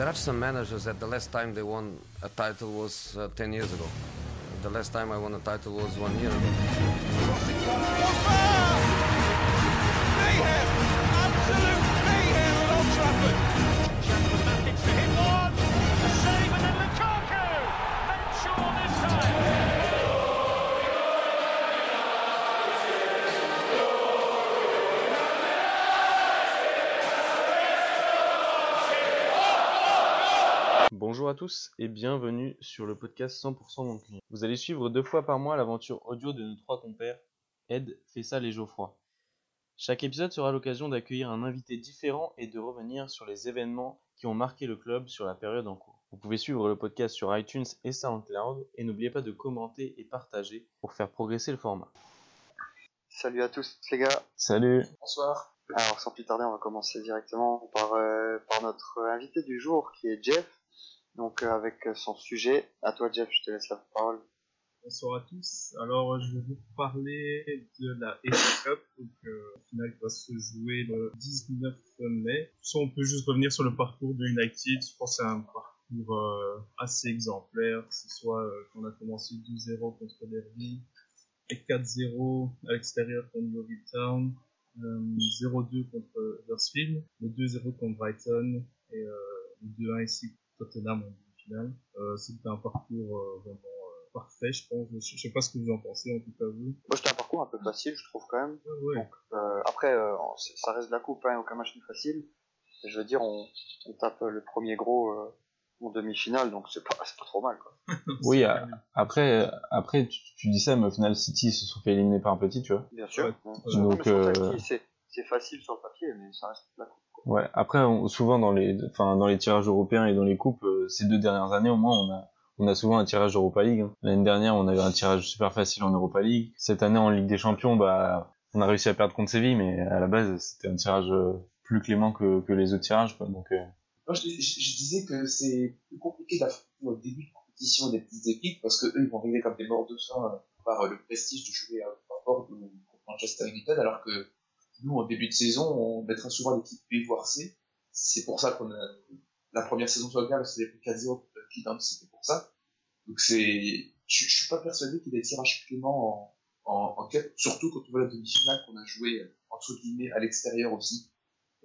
There are some managers that the last time they won a title was uh, 10 years ago. The last time I won a title was one year ago. Tous et bienvenue sur le podcast 100% mon client. Vous allez suivre deux fois par mois l'aventure audio de nos trois compères, Ed, Fessal et Geoffroy. Chaque épisode sera l'occasion d'accueillir un invité différent et de revenir sur les événements qui ont marqué le club sur la période en cours. Vous pouvez suivre le podcast sur iTunes et SoundCloud et n'oubliez pas de commenter et partager pour faire progresser le format. Salut à tous les gars. Salut Bonsoir. Alors sans plus tarder, on va commencer directement par, euh, par notre invité du jour qui est Jeff. Donc euh, avec son sujet. À toi Jeff, je te laisse la parole. Bonsoir à tous. Alors, euh, je vais vous parler de la FA Cup, donc euh, finale qui va se jouer le 19 mai. Ça, on peut juste revenir sur le parcours de United. Je pense que c'est un parcours euh, assez exemplaire, ce soit euh, qu'on a commencé 2-0 contre Derby et 4-0 à l'extérieur contre Yeovil Town, euh, 0-2 contre Huddersfield, le 2-0 contre Brighton et euh, le 2-1 ici Tottenham en demi-finale. Euh, C'était un parcours euh, vraiment euh, parfait, je pense. Je, sais pas ce que vous en pensez, en tout cas vous. Moi c'était un parcours un peu facile, je trouve quand même. Ouais, Donc euh, après, euh, ça reste de la coupe, hein, aucun match n'est facile. Je veux dire, on, on tape le premier gros euh, en demi-finale, donc c'est pas, c'est pas trop mal quoi. Oui, après, après tu, tu dis ça, mais au final City se sont fait éliminer par un petit, tu vois. Bien sûr. Ouais. Donc, euh, c'est facile sur le papier, mais ça reste de la coupe. Ouais, après, on- souvent dans les, enfin, dans les tirages européens et dans les coupes, euh, ces deux dernières années, au moins, on a, on a souvent un tirage Europa League. hein. L'année dernière, on avait un tirage super facile en Europa League. Cette année, en Ligue des Champions, bah, on a réussi à perdre contre Séville, mais à la base, c'était un tirage euh, plus clément que, que les autres tirages, quoi. Donc, euh, Moi, je, disais que c'est plus compliqué d'affronter au début de compétition des petites équipes parce que eux, ils vont arriver comme des morts de faim euh, par euh, le prestige de jouer à Watford ou contre Manchester United, alors que nous, en début de saison, on mettra souvent l'équipe B voire C. C'est pour ça qu'on a la première saison sur le gars, c'était pris 4-0 contre Cleveland, c'était pour ça. Donc c'est, je, je suis pas persuadé qu'il y ait des tirages cléments en, en, en cup, surtout quand on voit la demi-finale qu'on a joué euh, entre guillemets à l'extérieur aussi.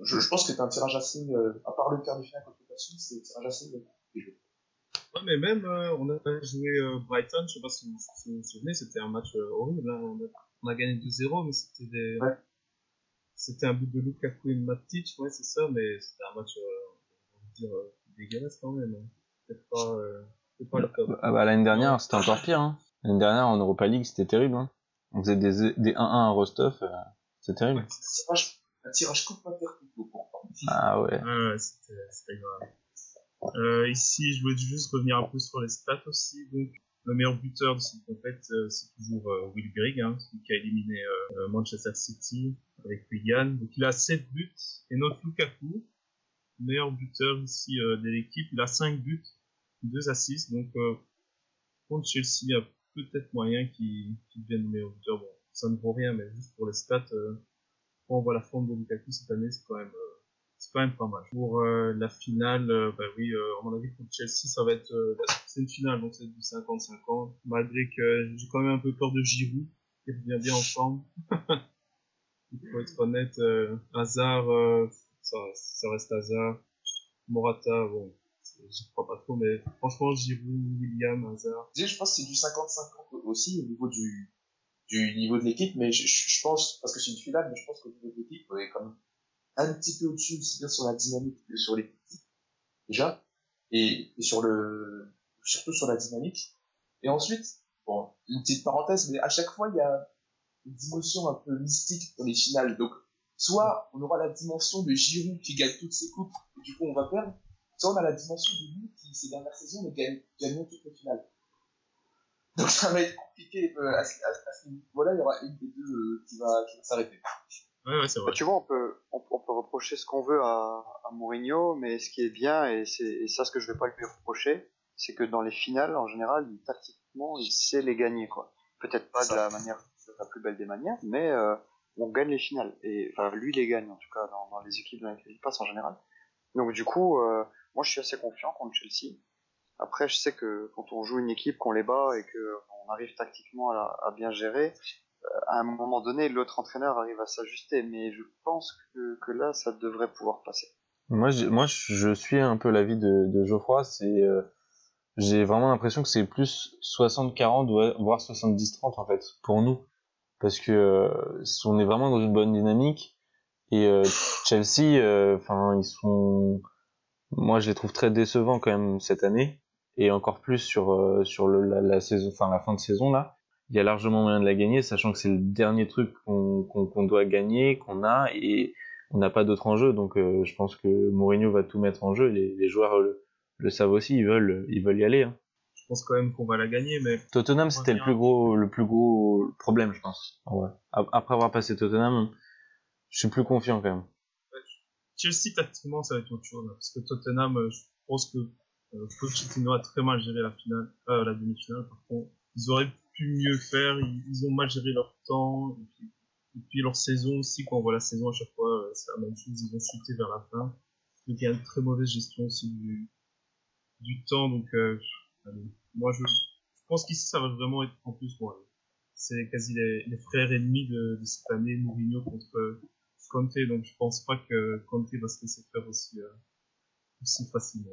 Je, je pense que c'est un tirage assez, euh, à part le quart de finale contre Passion, c'est un tirage assez euh. Ouais, mais même, euh, on a joué euh, Brighton, je sais pas si vous vous vous souvenez, c'était un match euh, horrible. hein. On, a, on a gagné 2-0, mais c'était des... Ouais. C'était un but de Lukaku et Matic, ouais, c'est ça, mais c'était un match, euh, on va dire, euh, dégueulasse quand même. hein. C'était pas, euh, c'était pas le top. ah bah, l'année dernière, c'était encore pire, hein. L'année dernière, en Europa League, c'était terrible, hein. On faisait des, des 1-1 à Rostov, euh, c'est terrible. C'est un tirage, un tirage coupe intercoupe pour. Ah ouais. Ouais, ouais, c'était c'était grave. Euh, ici, je voulais juste revenir un peu sur les stats aussi. Donc, le meilleur buteur de cette compète, c'est toujours euh, Will Grigg, hein, qui a éliminé euh, euh, Manchester City avec Wigan. Donc, il a 7 buts. Et notre Lukaku, meilleur buteur ici de l'équipe, il a 5 buts, 2 assists. Donc, contre Chelsea, il y a peut-être moyen qu'il qu'il devienne le meilleur buteur. Bon, ça ne vaut rien, mais juste pour les stats, quand on voit la forme de Lukaku cette année, c'est quand même... euh, pas mal. Pour euh, la finale, euh, bah oui, euh, à mon avis, contre Chelsea, ça va être, euh, c'est une finale, donc c'est du 50-50. Malgré que j'ai quand même un peu peur de Giroud, qui revient bien en forme. Il faut être honnête, euh, Hazard, euh, ça, ça reste Hazard. Morata, bon, j'y crois pas trop, mais franchement, Giroud, William, Hazard. Je pense que c'est du 50-50 aussi au niveau du, du niveau de l'équipe, mais je, je pense, parce que c'est une finale, mais je pense qu'au niveau de l'équipe, on est quand même un petit peu au-dessus, aussi bien sur la dynamique que sur les petits, déjà, et, et sur le, surtout sur la dynamique. Et ensuite, bon, une petite parenthèse, mais à chaque fois, il y a une dimension un peu mystique dans les finales. Donc, soit on aura la dimension de Giroud qui gagne toutes ses coupes, et du coup on va perdre, soit on a la dimension de nous qui, ces dernières saisons, ne gagne, gagnons toutes les finales. Donc ça va être compliqué euh, à, ce- ce niveau-là, il y aura une des deux euh, qui va, qui va s'arrêter. Ouais, ouais, c'est vrai. Bah, tu vois, on peut, on, on peut reprocher ce qu'on veut à, à Mourinho, mais ce qui est bien, et c'est et ça ce que je vais pas lui reprocher, c'est que dans les finales, en général, il, tactiquement, il sait les gagner, quoi. Peut-être pas de la manière, de la plus belle des manières, mais euh, on gagne les finales. Et enfin, lui les gagne, en tout cas, dans, dans les équipes dans lesquelles il passe en général. Donc du coup, euh, moi je suis assez confiant contre Chelsea. Après, je sais que quand on joue une équipe, qu'on les bat et qu'on arrive tactiquement à, à bien gérer, à un moment donné, l'autre entraîneur arrive à s'ajuster. Mais je pense que, là, ça devrait pouvoir passer. Moi, je, moi, je suis un peu l'avis de, Geoffroy. C'est, euh, j'ai vraiment l'impression que c'est plus 60-40 voire 70-30 en fait pour nous, parce que euh, on est vraiment dans une bonne dynamique et euh, Chelsea, euh, enfin, ils sont, moi, je les trouve très décevants quand même cette année et encore plus sur euh, sur la, saison, enfin la fin de saison là. Il y a largement moyen de la gagner, sachant que c'est le dernier truc qu'on doit gagner, qu'on a et on n'a pas d'autre enjeu. Donc euh, je pense que Mourinho va tout mettre en jeu. Les, les joueurs le, le, savent aussi, ils veulent ils veulent y aller. Hein. Je pense quand même qu'on va la gagner, mais Tottenham c'était le plus gros le plus gros problème, je pense. Ouais. Après avoir passé Tottenham, je suis plus confiant quand même. Chelsea tactiquement ça va être autre chose parce que Tottenham, je pense que euh, Pochettino a très mal géré la finale, euh, la demi-finale. Par contre, ils auraient pu mieux faire. Ils, ont mal géré leur temps. Et puis, leur saison aussi, quand on voit la saison à chaque fois, euh, c'est la même chose. Ils ont chuté vers la fin. Donc il y a une très mauvaise gestion aussi du, du temps. Donc euh, moi je, pense qu'ici ça va vraiment être en plus moi. C'est quasi les, frères ennemis de, de, cette année, Mourinho contre Conte. Donc je pense pas que Conte va se laisser faire aussi, euh, aussi facilement.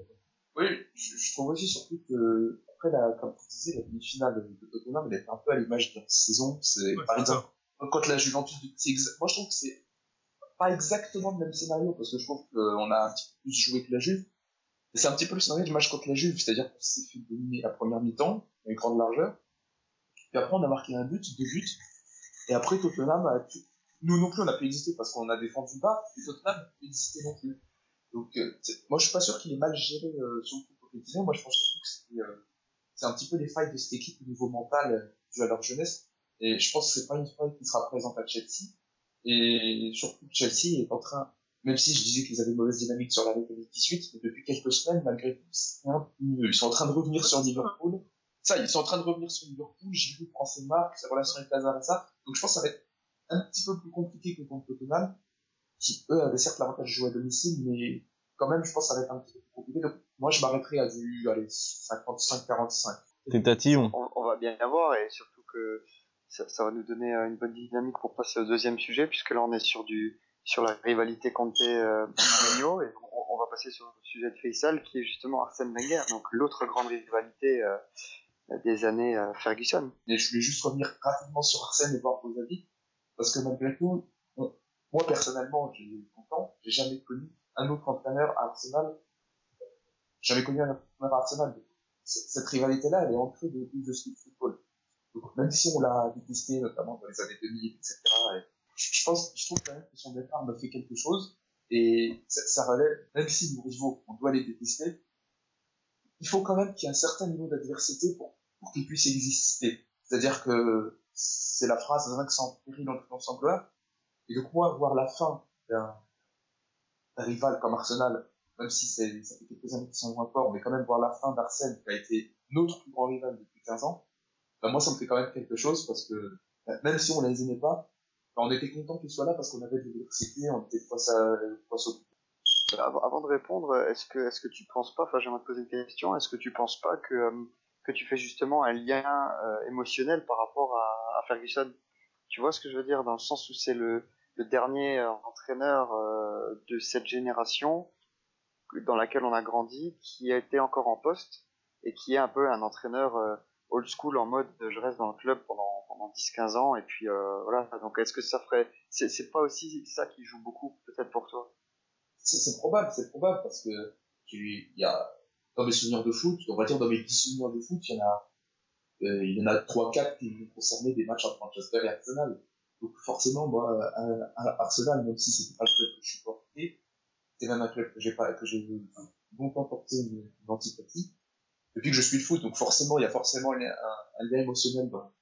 Oui, je, je, trouve aussi surtout que, après, la, comme tu disais, la demi-finale de Tottenham, elle est un peu à l'image de la saison. C'est, ouais, par exemple, contre la Juventus, c'est moi je trouve que c'est pas exactement le même scénario, parce que je trouve qu'on a un petit peu plus joué que la Juve. C'est un petit peu le scénario du match contre la Juve, c'est-à-dire qu'on s'est fait dominer la première mi-temps, avec grande largeur. Puis après, on a marqué un but, deux buts. Et après, Tottenham a, nous non plus, on a pu exister parce qu'on a défendu bas, et Tottenham n'a pu exister non plus. Donc, euh, moi, je suis pas sûr qu'il ait mal géré euh, son coup compétition. Moi, je pense surtout que c'est, euh, c'est un petit peu les failles de cette équipe au niveau mental euh, dû à leur jeunesse. Et je pense que c'est pas une faille qui sera présente à Chelsea. Et surtout, Chelsea est en train, même si je disais qu'ils avaient une mauvaise dynamique sur l'année 2018, mais depuis quelques semaines, malgré tout, c'est un peu mieux. Ils sont en train de revenir sur Liverpool. Ça, ils sont en train de revenir sur Liverpool. Giroud prend ses marques, sa relation avec Lazare et ça. Donc, je pense que ça va être un petit peu plus compliqué que contre Tottenham, qui eux avaient certes l'avantage de jouer à domicile, mais quand même, je pense que ça va être un petit peu plus compliqué. Donc, moi, je m'arrêterai à du, allez, 55-45. T'es tatillon. On, on, va bien y avoir, et surtout que ça, ça, va nous donner une bonne dynamique pour passer au deuxième sujet, puisque là, on est sur du, sur la rivalité Conte euh, et on, on, va passer sur le sujet de Faisal, qui est justement Arsène Wenger, donc l'autre grande rivalité euh, des années euh, Ferguson. Et je voulais juste revenir rapidement sur Arsène et voir vos avis, parce que malgré tout, moi personnellement, j'ai content, j'ai jamais connu un autre entraîneur à Arsenal. J'avais connu un Arsenal. Cette rivalité-là, elle est ancrée depuis le street football. Donc, même si on l'a détesté, notamment dans les années 2000, etc., et je pense, je trouve quand même que son départ me fait quelque chose, et ça, ça relève, même si nos rivaux, on doit les détester, il faut quand même qu'il y ait un certain niveau d'adversité pour, pour qu'ils puissent exister. C'est-à-dire que c'est la phrase sans péril entre l'ensemble et donc moi, voir la fin d'un rival comme Arsenal, même si c'est, ça fait quelques années qu'ils sont moins forts, mais quand même voir la fin d'Arsène, qui a été notre plus grand rival depuis 15 ans, ben moi, ça me fait quand même quelque chose, parce que même si on les aimait pas, ben on était content qu'ils soient là parce qu'on avait de l'adversité, on était face à, face au avant de répondre, est-ce que, est-ce que tu penses pas, enfin j'aimerais te poser une question, est-ce que tu penses pas que, euh, que tu fais justement un lien euh, émotionnel par rapport à, Ferguson? Tu vois ce que je veux dire, dans le sens où c'est le, dernier euh, entraîneur de cette génération dans laquelle on a grandi, qui a été encore en poste et qui est un peu un entraîneur euh, old school en mode je reste dans le club pendant, pendant 10-15 ans et puis voilà. Donc est-ce que ça ferait, c'est, c'est pas aussi ça qui joue beaucoup peut-être pour toi? C'est probable, c'est probable parce que il y a dans mes souvenirs de foot, on va dire dans mes petits souvenirs de foot, il y en a euh, il y en a trois quatre qui vont concerner des matchs entre Manchester et Arsenal. Donc forcément moi à, à Arsenal même si c'était pas le club que je supportais, c'est même un club que j'ai pas que j'ai longtemps porté une, une antipathie depuis que je suis le foot. Donc forcément il y a forcément un, lien émotionnel dans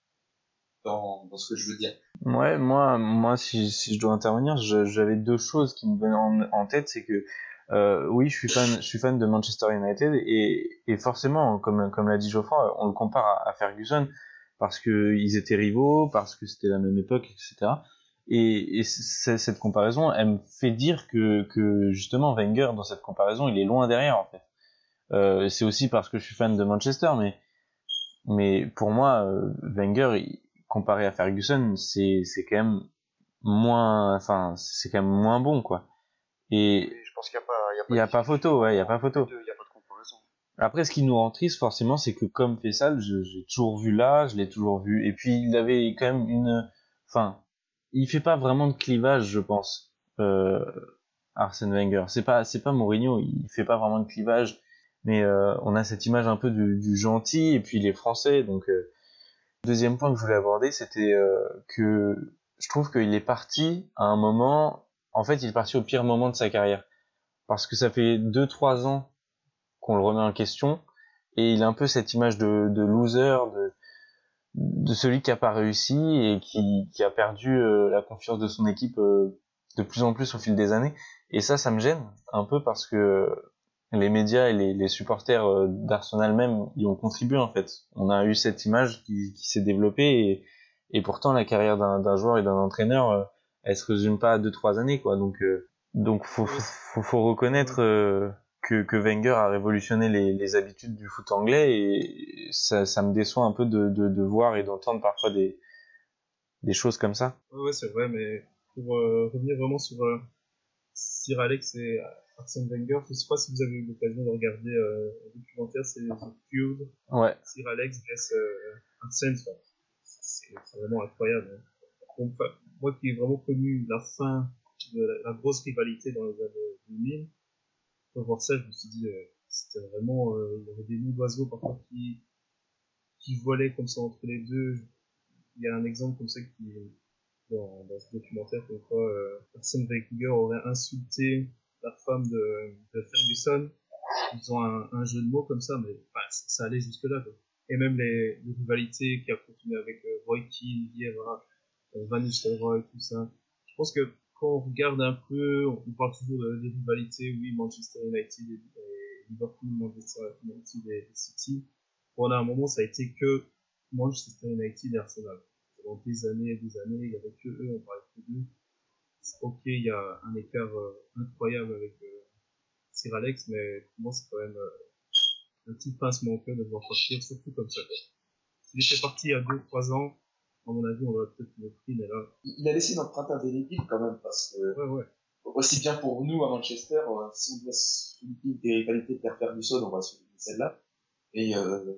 dans, ce que je veux dire. Ouais, moi, moi, si, si je dois intervenir, j'avais deux choses qui me venaient en, en tête, c'est que euh, oui, je suis fan, je suis fan de Manchester United et, et forcément, comme comme l'a dit Geoffroy, on le compare à, à Ferguson parce que ils étaient rivaux, parce que c'était la même époque, etc. Et, et cette comparaison, elle me fait dire que que justement Wenger dans cette comparaison, il est loin derrière en fait. Euh, c'est aussi parce que je suis fan de Manchester, mais mais pour moi, euh, Wenger, comparé à Ferguson, c'est c'est quand même moins, enfin, c'est quand même moins bon, quoi. Et je pense qu'il n'y a pas, il y a y pas photo, ouais, il a pas photo. n'y a pas de comparaison. Après, ce qui nous rend triste, forcément, c'est que comme Fessal, j'ai toujours vu là, je l'ai toujours vu. Et puis, il avait quand même une... Enfin, il fait pas vraiment de clivage, je pense, euh, Arsène Wenger. C'est pas, c'est pas Mourinho, il fait pas vraiment de clivage. Mais euh, on a cette image un peu du, gentil, et puis il est français. Donc, euh, deuxième point que je voulais aborder, c'était euh, que je trouve qu'il est parti à un moment... En fait, il est parti au pire moment de sa carrière. Parce que ça fait 2-3 ans qu'on le remet en question et il a un peu cette image de, de loser de de celui qui a pas réussi et qui, qui a perdu euh, la confiance de son équipe euh, de plus en plus au fil des années. Et ça ça me gêne un peu parce que les médias et les, les supporters euh, d'Arsenal même y ont contribué en fait. On a eu cette image qui, qui s'est développée et, et pourtant la carrière d'un joueur et d'un entraîneur euh, elle se résume pas à deux trois années quoi. Donc euh, donc faut faut, faut, faut reconnaître euh, que, que Wenger a révolutionné les, les habitudes du foot anglais et ça, ça me déçoit un peu de, de, de voir et d'entendre parfois des, des choses comme ça. Ouais, ouais, c'est vrai, mais pour euh, revenir vraiment sur euh, Sir Alex et Arsène Wenger, je sais pas si vous avez eu l'occasion de regarder euh, un documentaire, c'est The Feud, Ouais, Sir Alex vs euh, Arsène, enfin, c'est vraiment incroyable. hein. Moi qui ai vraiment connu la fin de la, la grosse rivalité dans les années 2000, pour voir ça, je me suis dit, euh, c'était vraiment, euh, il y avait des nids d'oiseaux parfois qui, qui volaient comme ça entre les deux. Il y a un exemple comme ça qui est dans, dans ce documentaire, comme quoi euh, Arsène Wenger aurait insulté la femme de, de Ferguson en faisant un, un jeu de mots comme ça, mais enfin, ça, allait jusque là. Quoi. Et même les, les rivalités qui a continué avec Roy Keane, Vieira, Van Nistelrooy, tout ça. Je pense que quand on regarde un peu, on parle toujours de, des rivalités, oui, Manchester United et, Liverpool, Manchester United et, City. Pendant un moment, ça a été que Manchester United et Arsenal. Pendant des années et des années, il y avait que eux, on parlait que d'eux. Ok, il y a un écart euh, incroyable avec euh, Sir Alex, mais pour moi, c'est quand même euh, un petit pincement au cœur de voir partir, surtout comme ça. S'il était parti il y a 2-3 ans, à mon avis, on peut-être le pris, mais là, Il a laissé une empreinte indélébile quand même, parce que ouais, ouais. aussi bien pour nous à Manchester, euh, si on doit souligner des rivalités de Père Ferguson, on va souligner celle-là. Et euh,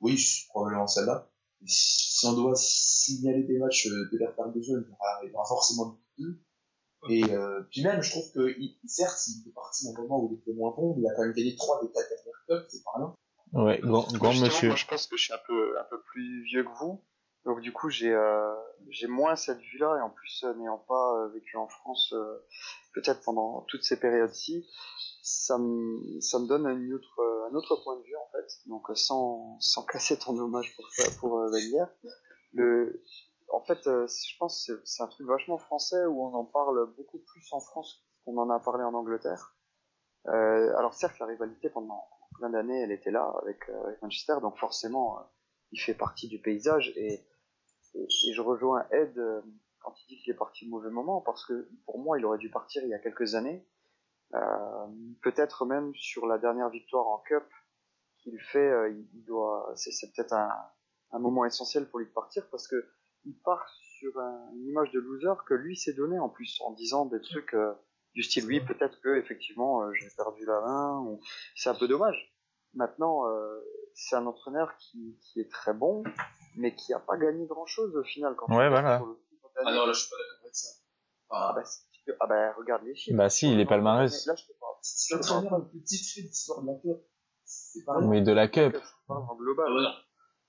oui, probablement celle-là. Si on doit signaler des matchs euh, de Père Ferguson, il y aura, il y aura forcément deux. Et euh, puis même, je trouve que il, certes, il est parti à un moment où il était moins bon, mais il a quand même gagné trois des quatre dernières clubs, c'est pas rien. ouais, grand, grand monsieur. Moi, je pense que je suis un peu, un peu plus vieux que vous. Donc, du coup, j'ai, euh, j'ai moins cette vue-là. Et en plus, euh, n'ayant pas euh, vécu en France, euh, peut-être pendant toutes ces périodes-ci, ça me, ça me donne une autre, un autre point de vue, en fait. Donc, sans, sans casser ton hommage pour pour Wenger. Le, en fait, je pense c'est, un truc vachement français où on en parle beaucoup plus en France qu'on en a parlé en Angleterre. Alors certes, la rivalité pendant plein d'années, elle était là avec, avec Manchester, donc forcément, il fait partie du paysage. Et, et, je rejoins Ed euh, quand il dit qu'il est parti au mauvais moment, parce que pour moi, il aurait dû partir il y a quelques années. Euh, Peut-être même sur la dernière victoire en Cup qu'il fait, euh, il doit, c'est peut-être un, moment essentiel pour lui de partir, parce que il part sur un- une image de loser que lui s'est donné en plus, en disant des trucs euh, du style oui, peut-être que effectivement j'ai perdu la main, c'est un peu dommage. Maintenant, c'est un entraîneur qui, qui est très bon, mais qui a pas gagné grand-chose au final. Quand Ouais, voilà. sur le coup, quand Ah non, là, je suis pas d'accord avec ça. ah Enfin, bah, si peux- ah bah, regarde les chiffres. Bah si, il est palmarès. Là, je te parle. c'est l'entraîneur le plus titré de l'histoire de la. C'est rien. Mais de la cup. En global. Ah, voilà.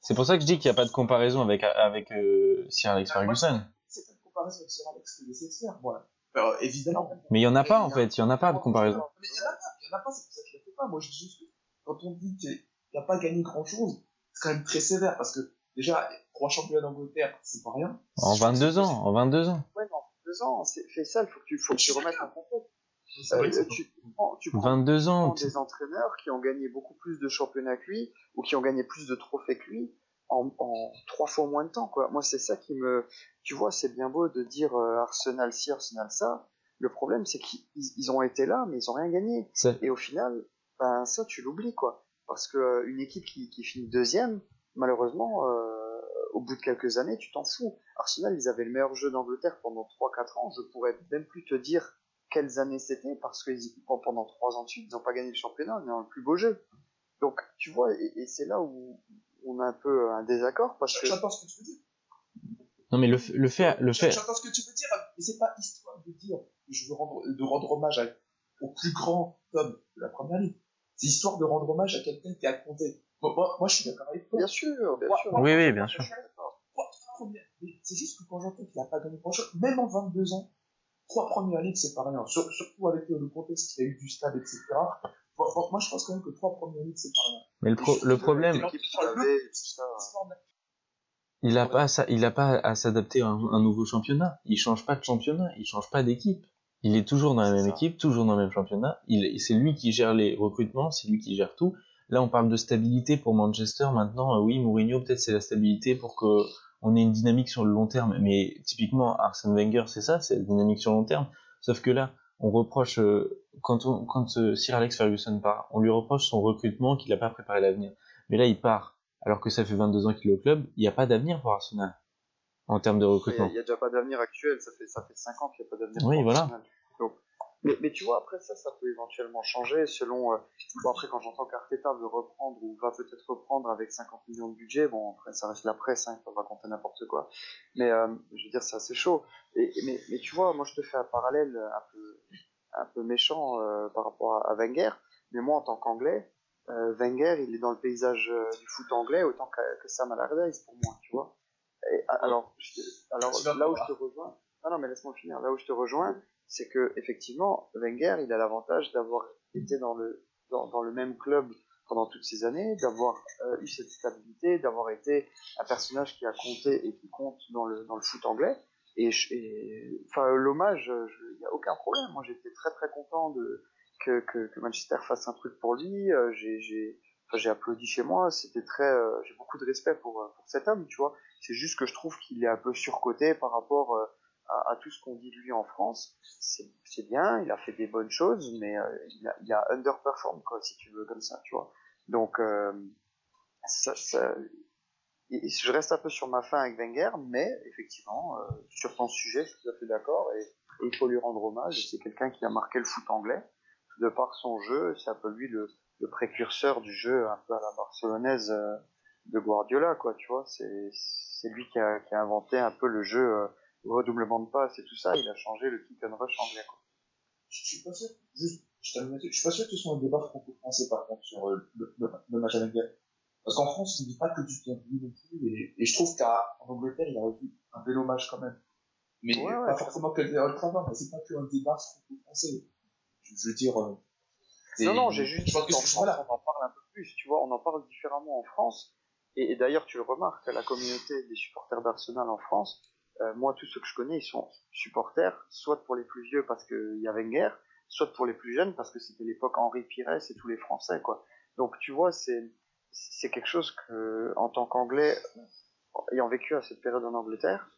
C'est pour ça que je dis qu'il n'y a pas de comparaison avec, avec euh, Sir Alex Ferguson. C'est pas une comparaison avec Sir Alex que de faire, moi. Alors, évidemment. Mais il y en a pas en fait, il y en a pas de comparaison. Mais il y en a pas, il y en a pas, c'est pour ça que je le fais pas. Moi, je dis juste que quand on dit qu'il n'a pas gagné grand chose, c'est quand même très sévère parce que déjà, trois championnats d'Angleterre, c'est pas rien. En 22 ans, en 22 ans. Ouais, mais en deux ans, c'est fait ça, il faut que tu, faut que tu remettes en contexte. Euh, tu, tu prends, tu prends 22 ans. prends des entraîneurs qui ont gagné beaucoup plus de championnats que lui ou qui ont gagné plus de trophées que lui en, en trois fois moins de temps quoi. Moi c'est ça qui me tu vois c'est bien beau de dire euh, Arsenal ci Arsenal ça. Le problème c'est qu'ils ils ont été là mais ils ont rien gagné et au final ben ça tu l'oublies quoi. Parce que euh, une équipe qui, qui finit deuxième, malheureusement, euh, au bout de quelques années, tu t'en fous. Arsenal, ils avaient le meilleur jeu d'Angleterre pendant 3-4 ans. Je pourrais même plus te dire quelles années c'était parce que pendant 3 ans de suite, ils n'ont pas gagné le championnat, mais ont le plus beau jeu. Donc tu vois, et, et c'est là où on a un peu un désaccord parce que J'entends ce que tu veux dire. Non, mais le, le fait, le fait, J'entends ce que tu veux dire, mais c'est pas histoire de dire que je veux rendre, de rendre hommage à- au plus grand homme de la première ligue. C'est histoire de rendre hommage à quelqu'un qui a compté. Moi, moi, moi, je suis d'accord avec toi. bien sûr, bien sûr. oui, oui, bien sûr. C'est juste que quand j'entends qu'il n'a pas gagné grand chose, même en 22 ans, trois premières ligues, c'est pas rien. Sur- surtout avec le contexte qu'il y a eu du stade, etc. Moi, je pense quand même que trois premières ligues, c'est pas rien. Mais le, pro- le problème, il a pas à, s'a- il a pas à s'adapter à un, un nouveau championnat. Il change pas de championnat, il change pas d'équipe. Il est toujours dans la même ça. équipe, toujours dans le même championnat. Il, c'est lui qui gère les recrutements, c'est lui qui gère tout. Là, on parle de stabilité pour Manchester. Maintenant, euh, oui, Mourinho, peut-être c'est la stabilité pour que on ait une dynamique sur le long terme. Mais typiquement, Arsène Wenger, c'est ça, c'est la dynamique sur le long terme. Sauf que là, on reproche euh, quand on, quand euh, Sir Alex Ferguson part, on lui reproche son recrutement qu'il n'a pas préparé l'avenir. Mais là, il part alors que ça fait 22 ans qu'il est au club. Il n'y a pas d'avenir pour Arsenal en termes de Il recrutement. n'y a, déjà pas d'avenir actuel, ça fait, ça fait 5 ans qu'il n'y a pas d'avenir. Oui, voilà. Donc, mais, mais tu vois, après ça, ça peut éventuellement changer selon. euh, bon, après, quand j'entends qu'Arteta veut reprendre ou va peut-être reprendre avec 50 millions de budget, bon, après, ça reste la presse, hein, ils peuvent raconter n'importe quoi. Mais euh, je veux dire, c'est assez chaud. Et, mais, mais tu vois, moi, je te fais un parallèle un peu, un peu méchant euh, par rapport à, Wenger. Mais moi, en tant qu'anglais, Wenger, il est dans le paysage du foot anglais autant que, que Sam Allardyce pour moi, tu vois. Et, a- alors, je alors là où je te rejoins, ah non mais laisse-moi finir. Là où je te rejoins, c'est que effectivement, Wenger, il a l'avantage d'avoir été dans le dans, dans le même club pendant toutes ces années, d'avoir euh, eu cette stabilité, d'avoir été un personnage qui a compté et qui compte dans le dans le foot anglais. Et, enfin l'hommage, il n'y a aucun problème. Moi, j'étais très très content de que, que, que Manchester fasse un truc pour lui. Euh, j'ai j'ai enfin, applaudi chez moi. C'était très, euh, j'ai beaucoup de respect pour pour cet homme, tu vois. C'est juste que je trouve qu'il est un peu surcoté par rapport euh, à, tout ce qu'on dit de lui en France. C'est bien, il a fait des bonnes choses, mais euh, il, a, il a underperform, quoi, si tu veux, comme ça, tu vois. Donc, euh, ça, ça, je reste un peu sur ma fin avec Wenger, mais effectivement, euh, sur ton sujet, je suis tout à fait d'accord, et, il faut lui rendre hommage. C'est quelqu'un qui a marqué le foot anglais, de par son jeu, c'est un peu lui le, précurseur du jeu un peu à la barcelonaise de Guardiola, quoi, tu vois. C'est c'est lui qui a, qui a inventé un peu le jeu euh, redoublement de passes et tout ça. Il a changé le kick and rush anglais, quoi. Je suis pas sûr, juste, je je suis pas sûr que ce soit un débat franco-français par contre sur euh, le, le, le match Wenger. Parce qu'en France, on ne dit pas que du bien non plus, et, et je trouve qu'en Angleterre, il a reçu un bel hommage quand même. Mais Ouais, ouais, pas forcément que le Trafford, mais c'est pas que un débat franco-français. Je, je veux dire, euh, Non, non, j'ai juste je pense que France, voilà. on en parle un peu plus, tu vois, on en parle différemment en France. Et, d'ailleurs, tu le remarques, la communauté des supporters d'Arsenal en France, euh, moi, tous ceux que je connais, ils sont supporters, soit pour les plus vieux parce qu'il y a Wenger, soit pour les plus jeunes parce que c'était l'époque Henri Pires et tous les Français, quoi. Donc, tu vois, c'est c'est quelque chose que, en tant qu'anglais, ayant vécu à cette période en Angleterre,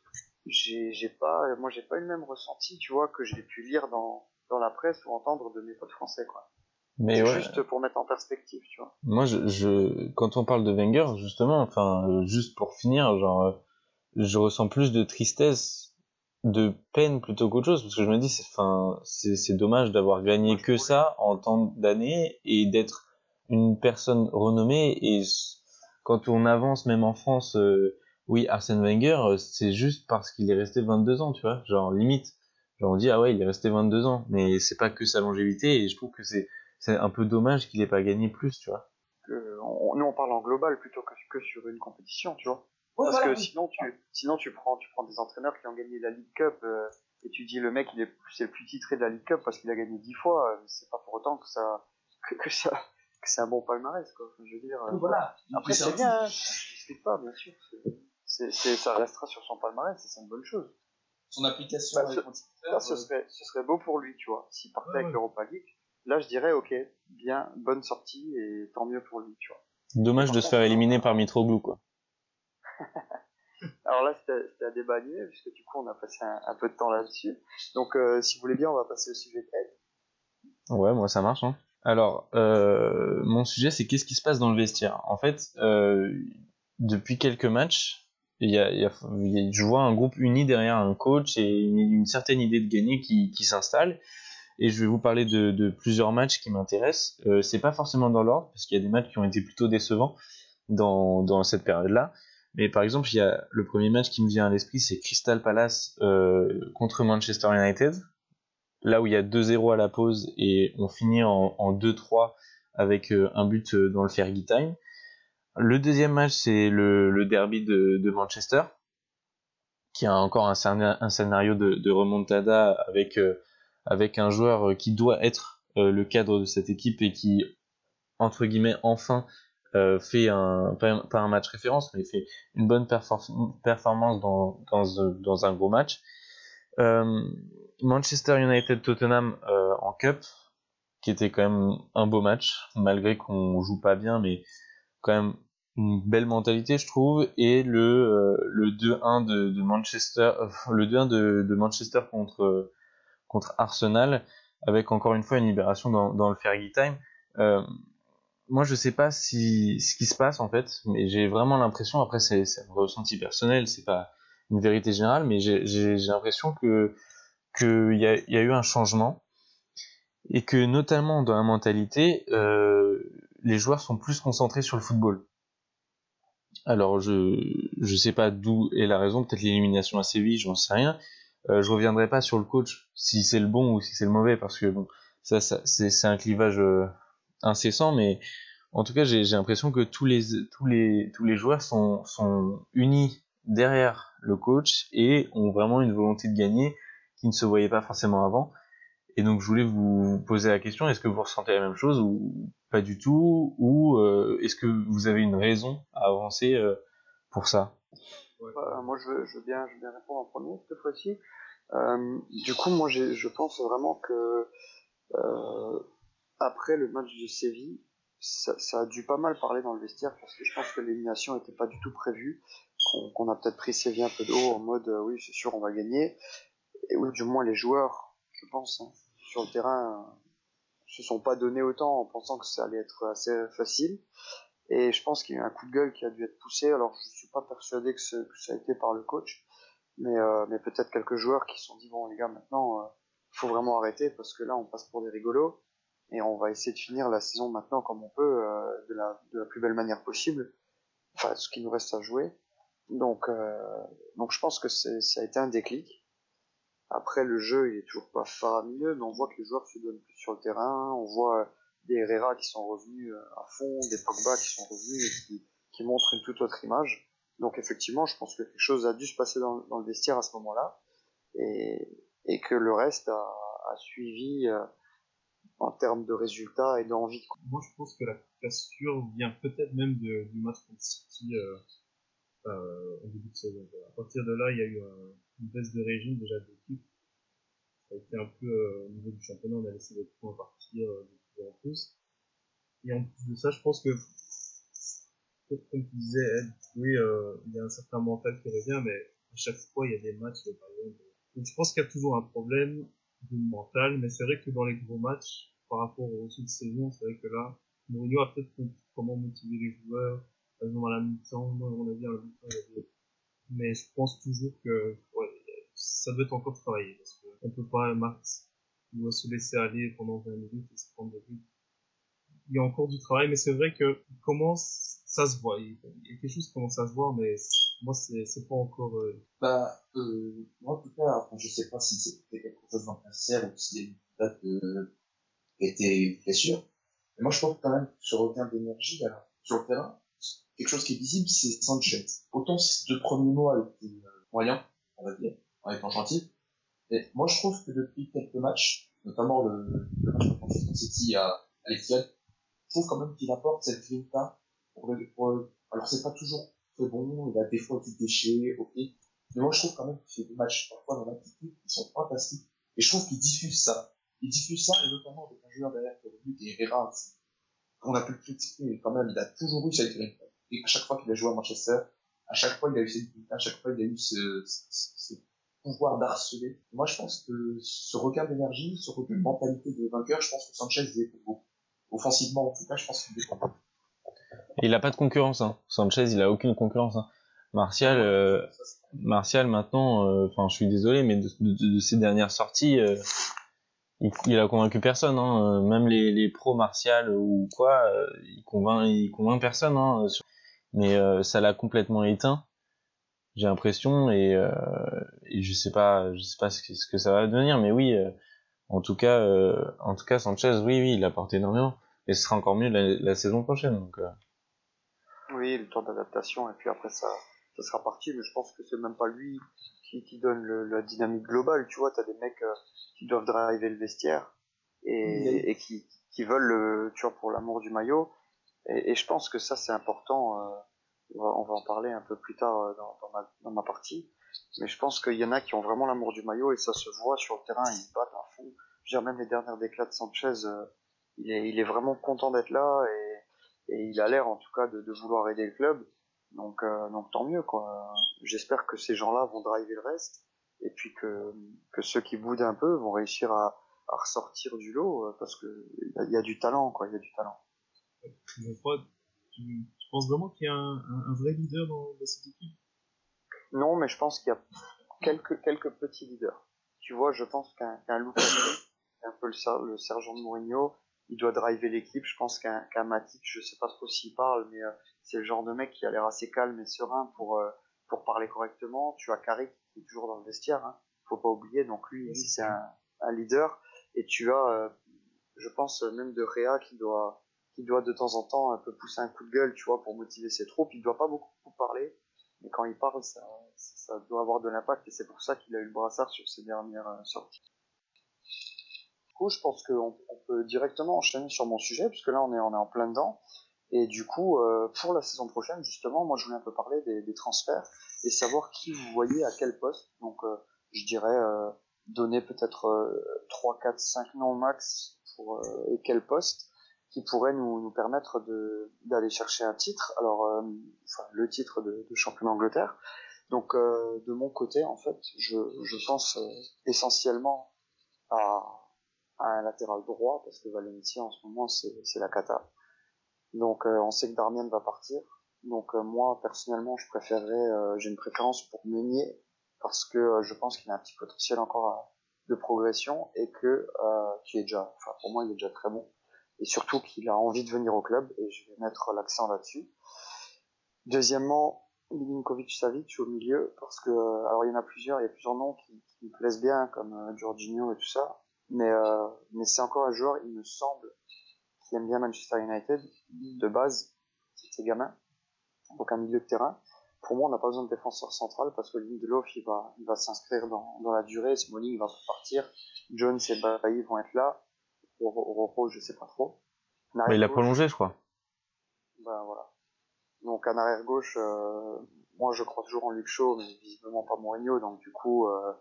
j'ai pas, moi, j'ai pas eu le même ressenti, tu vois, que j'ai pu lire dans, dans la presse ou entendre de mes potes français, quoi. Mais ouais, juste pour mettre en perspective, tu vois. moi, je, je, quand on parle de Wenger, justement, enfin, euh, juste pour finir, genre, euh, je ressens plus de tristesse, de peine plutôt qu'autre chose, parce que je me dis, c'est, enfin, c'est, dommage d'avoir gagné que ça en tant d'années et d'être une personne renommée. Et quand on avance, même en France, euh, oui, Arsène Wenger, euh, c'est juste parce qu'il est resté 22 ans, tu vois, genre limite. Genre on dit ah ouais, il est resté 22 ans, mais c'est pas que sa longévité et je trouve que c'est c'est un peu dommage qu'il ait pas gagné plus, tu vois. Que on- nous, on parle en global plutôt que, que sur une compétition, tu vois. Ouais, Parce voilà, que oui. sinon, tu, sinon tu prends, tu prends des entraîneurs qui ont gagné la League Cup euh, et tu dis le mec, il est, c'est le plus titré de la League Cup parce qu'il a gagné dix fois. euh, c'est pas pour autant que ça, que, que ça, que c'est un bon palmarès, quoi. Enfin, je veux dire. euh, voilà. Après, c'est bien, hein, je discute pas, bien sûr. c'est- ça restera sur son palmarès, c'est une bonne chose. Son application Bah, ce- Ça, ce serait, ce serait beau pour lui, tu vois. S'il partait Ouais, avec ouais. l'Europa League, là, je dirais, ok, bien, bonne sortie et tant mieux pour lui, tu vois. Dommage de se faire éliminer par Mitroglou, quoi. Alors là, c'était à débat animé, puisque du coup, on a passé un, un peu de temps là-dessus. Donc, euh, si vous voulez bien, on va passer au sujet de. Ouais, moi ça marche, hein. Alors, euh, mon sujet, c'est qu'est-ce qui se passe dans le vestiaire? En fait, euh, depuis quelques matchs, y a, y a- il y a- je vois un groupe uni derrière un coach et une, une certaine idée de gagner qui, qui s'installe. Et je vais vous parler de, plusieurs matchs qui m'intéressent. Euh, c'est pas forcément dans l'ordre, parce qu'il y a des matchs qui ont été plutôt décevants dans, cette période-là. Mais par exemple, il y a le premier match qui me vient à l'esprit, c'est Crystal Palace euh, contre Manchester United là où il y a 2-0 à la pause et on finit en, en 2-3 avec euh, un but euh, dans le Fergie Time. Le deuxième match, c'est le, derby de, Manchester, qui a encore un, scéna- un scénario de, remontada avec, avec un joueur euh, qui doit être euh, le cadre de cette équipe et qui, entre guillemets, enfin euh, fait un, pas, un- match référence, mais fait une bonne perfor- performance dans, dans, un- gros match. Manchester United Tottenham en Cup, qui était quand même un beau match, malgré qu'on joue pas bien, mais quand même une belle mentalité, je trouve. Et le, le 2-1 de, Manchester, le 2-1 de, de Manchester contre, contre Arsenal, avec encore une fois une libération dans, dans le Fergie Time. Euh, moi, je sais pas si ce qui se passe en fait, mais j'ai vraiment l'impression. Après, c'est un ressenti personnel, c'est pas une vérité générale, mais j'ai l'impression que qu'il y a, il y a eu un changement et que notamment dans la mentalité, euh, les joueurs sont plus concentrés sur le football. Alors je je sais pas d'où est la raison, peut-être l'élimination à Séville, j'en sais rien. Euh, je reviendrai pas sur le coach si c'est le bon ou si c'est le mauvais parce que bon ça, ça c'est un clivage euh, incessant, mais en tout cas j'ai j'ai l'impression que tous les tous les tous les joueurs sont sont unis derrière le coach et ont vraiment une volonté de gagner qui ne se voyait pas forcément avant. Et donc je voulais vous poser la question, est-ce que vous ressentez la même chose ou pas du tout Ou euh, est-ce que vous avez une raison à avancer euh, pour ça? Euh, moi, je veux, bien, répondre en premier cette fois-ci. Euh, du coup, moi, je pense vraiment que euh, après le match de Séville, ça, a dû pas mal parler dans le vestiaire parce que je pense que l'élimination n'était pas du tout prévue, qu'on a peut-être pris Séville un peu de haut en mode oui, c'est sûr, on va gagner, ou du moins les joueurs, je pense, hein, sur le terrain, se sont pas donné autant en pensant que ça allait être assez facile. Et je pense qu'il y a eu un coup de gueule qui a dû être poussé. Alors, je suis pas persuadé que, ça a été par le coach, mais, euh, mais peut-être quelques joueurs qui se sont dit bon les gars, maintenant, euh, faut vraiment arrêter parce que là, on passe pour des rigolos et on va essayer de finir la saison maintenant comme on peut, euh, de, la, de la plus belle manière possible. Enfin, ce qui nous reste à jouer. Donc, euh, donc je pense que ça a été un déclic. Après, le jeu, il est toujours pas faramineux, mais on voit que les joueurs se donnent plus sur le terrain. On voit des Herrera qui sont revenus euh, à fond, des Pogba qui sont revenus et qui, montrent une toute autre image. Donc effectivement, je pense que quelque chose a dû se passer dans, dans le vestiaire à ce moment-là, et, que le reste a, suivi euh, en termes de résultats et d'envie. Moi, je pense que la cassure vient peut-être même du match contre City euh, euh, début de saison. À partir de là, il y a eu un- une baisse de régime déjà de l'équipe. Ça a été un peu euh, au niveau du championnat, on a laissé les points partir euh, Et en plus de ça, je pense que, comme tu disais, oui, euh, il y a un certain mental qui revient, mais à chaque fois, il y a des matchs. Donc, je pense qu'il y a toujours un problème de mental, mais c'est vrai que dans les gros matchs, par rapport au sud de saison, c'est vrai que là, Mourinho a peut-être compris comment motiver les joueurs. Par exemple, à la mi-temps, moi, on a à la mi-temps. Mais je pense toujours que, ouais, ça doit être encore travaillé, parce qu'on peut pas, il doit se laisser aller pendant 20 minutes et se prendre des buts. Il y a encore du travail, mais c'est vrai que, comment ça se voit, il y a quelque chose qui commence à se voir, mais moi, c'est, c'est pas encore, euh, Bah, euh, moi, en tout cas, enfin, je sais pas si c'était quelque chose vestiaire ou si une date euh. Mais moi, je pense quand même que ce regain d'énergie, sur le terrain, quelque chose qui est visible, c'est Sanchez. Autant ces deux premiers mois étaient euh, moyens, on va dire, en étant gentil. Et moi, je trouve que depuis quelques matchs, notamment le, match contre City à, à je trouve quand même qu'il apporte cette grinta pour le, pour alors c'est pas toujours très bon, il a des fois du déchet, ok. Mais moi, je trouve quand même qu'il fait des matchs parfois dans l'attitude qui sont fantastiques. Et je trouve qu'il diffuse ça. Il diffuse ça, et notamment avec un joueur derrière qui est revenu, qui est Herrera, qu'on a pu le critiquer, mais quand même, il a toujours eu cette grinta. Et à chaque fois qu'il a joué à Manchester, à chaque fois, il a eu cette grinta, à chaque fois, il a eu ce, ce pouvoir d'harceler. Moi, je pense que ce regain d'énergie, ce regain de mentalité de vainqueur, je pense que Sanchez est beaucoup. offensivement, en tout cas, je pense qu'il est. Et il a pas de concurrence. Hein. Sanchez, il a aucune concurrence. Hein. Martial, euh, Martial maintenant, euh, enfin, je suis désolé, mais de, de, de ses dernières sorties, euh, il, il a convaincu personne. Hein. Euh, Même les, les pros Martial ou quoi, euh, il convainc, il convainc personne. Hein, sur- Mais ça l'a complètement éteint. J'ai l'impression et, euh, et je sais pas, je sais pas ce que, ce que ça va devenir, mais oui, euh, en tout cas, euh, en tout cas, Sanchez, oui, oui, il apporte énormément et ce sera encore mieux la, la saison prochaine. Donc, euh, Oui, le temps d'adaptation, et puis après ça, ça sera parti, mais je pense que c'est même pas lui qui, qui donne le- la dynamique globale, tu vois, t'as des mecs euh, qui doivent driver le vestiaire, et, et qui, qui veulent, le, tu vois, pour l'amour du maillot, et, et je pense que ça c'est important, euh, on, va, en parler un peu plus tard euh, dans, dans, ma, dans ma partie, mais je pense qu'il y en a qui ont vraiment l'amour du maillot, et ça se voit sur le terrain, ils battent à fond, je veux dire, même les dernières déclats de Sanchez, euh, il, est, il est vraiment content d'être là, et et il a l'air en tout cas de, vouloir aider le club. Donc, euh, donc tant mieux quoi. J'espère que ces gens-là vont driver le reste et puis que, que ceux qui boudent un peu vont réussir à, à ressortir du lot parce que il y, a- du talent quoi. Il y a du talent. Penses vraiment qu'il y a un, vrai leader dans, cette équipe? Non, mais je pense qu'il y a quelques petits leaders. Tu vois, je pense qu'un qu'un Lukaku, un peu le, ser- le sergent de Mourinho, il doit driver l'équipe. Je pense qu'un qu'un Matic, je sais pas trop s'il parle, mais euh, c'est le genre de mec qui a l'air assez calme et serein pour euh, pour parler correctement. Tu as Carrick qui est toujours dans le vestiaire, hein. faut pas oublier. Donc lui, c'est un, leader. Et tu as, euh, je pense même de Réa qui doit qui doit de temps en temps un peu pousser un coup de gueule, tu vois, pour motiver ses troupes. Il doit pas beaucoup parler, mais quand il parle, ça, doit avoir de l'impact et c'est pour ça qu'il a eu le brassard sur ses dernières euh, sorties. Du coup, je pense qu'on on peut directement enchaîner sur mon sujet, puisque là, on est, on est en plein dedans. Et du coup, euh, pour la saison prochaine, justement, moi, je voulais un peu parler des, transferts et savoir qui vous voyez à quel poste. Donc, euh, je dirais donner peut-être euh, 3, 4, 5 noms max pour et quel poste qui pourrait nous, nous permettre d'aller chercher un titre. Alors, euh, le titre de, de champion d'Angleterre. Donc, euh, de mon côté, en fait, je, je pense euh, essentiellement à, un latéral droit parce que Valencia en ce moment c'est la cata. Donc, on sait que Darmian va partir. Donc, moi personnellement, je préférerais, j'ai une préférence pour Meunier parce que je pense qu'il a un petit potentiel encore de progression et que qui est déjà, enfin pour moi, il est déjà très bon et surtout qu'il a envie de venir au club et je vais mettre l'accent là-dessus. Deuxièmement, Milinkovic Savic au milieu parce que alors il y en a plusieurs, il y a plusieurs noms qui, me plaisent bien comme euh, Jorginho et tout ça, mais euh, mais c'est encore un joueur, il me semble, qui aime bien Manchester United de base, c'est gamin, donc un milieu de terrain. Pour moi, on n'a pas besoin de défenseur central parce que Lindelof, il va, il va s'inscrire dans, dans la durée, Smalling va partir, Jones et Bailly vont être là, Roro, je sais pas trop. Mais il a prolongé, je crois. ben voilà. Donc en arrière gauche, euh, moi je crois toujours en Luke Shaw, mais visiblement pas Mourinho, donc du coup, euh,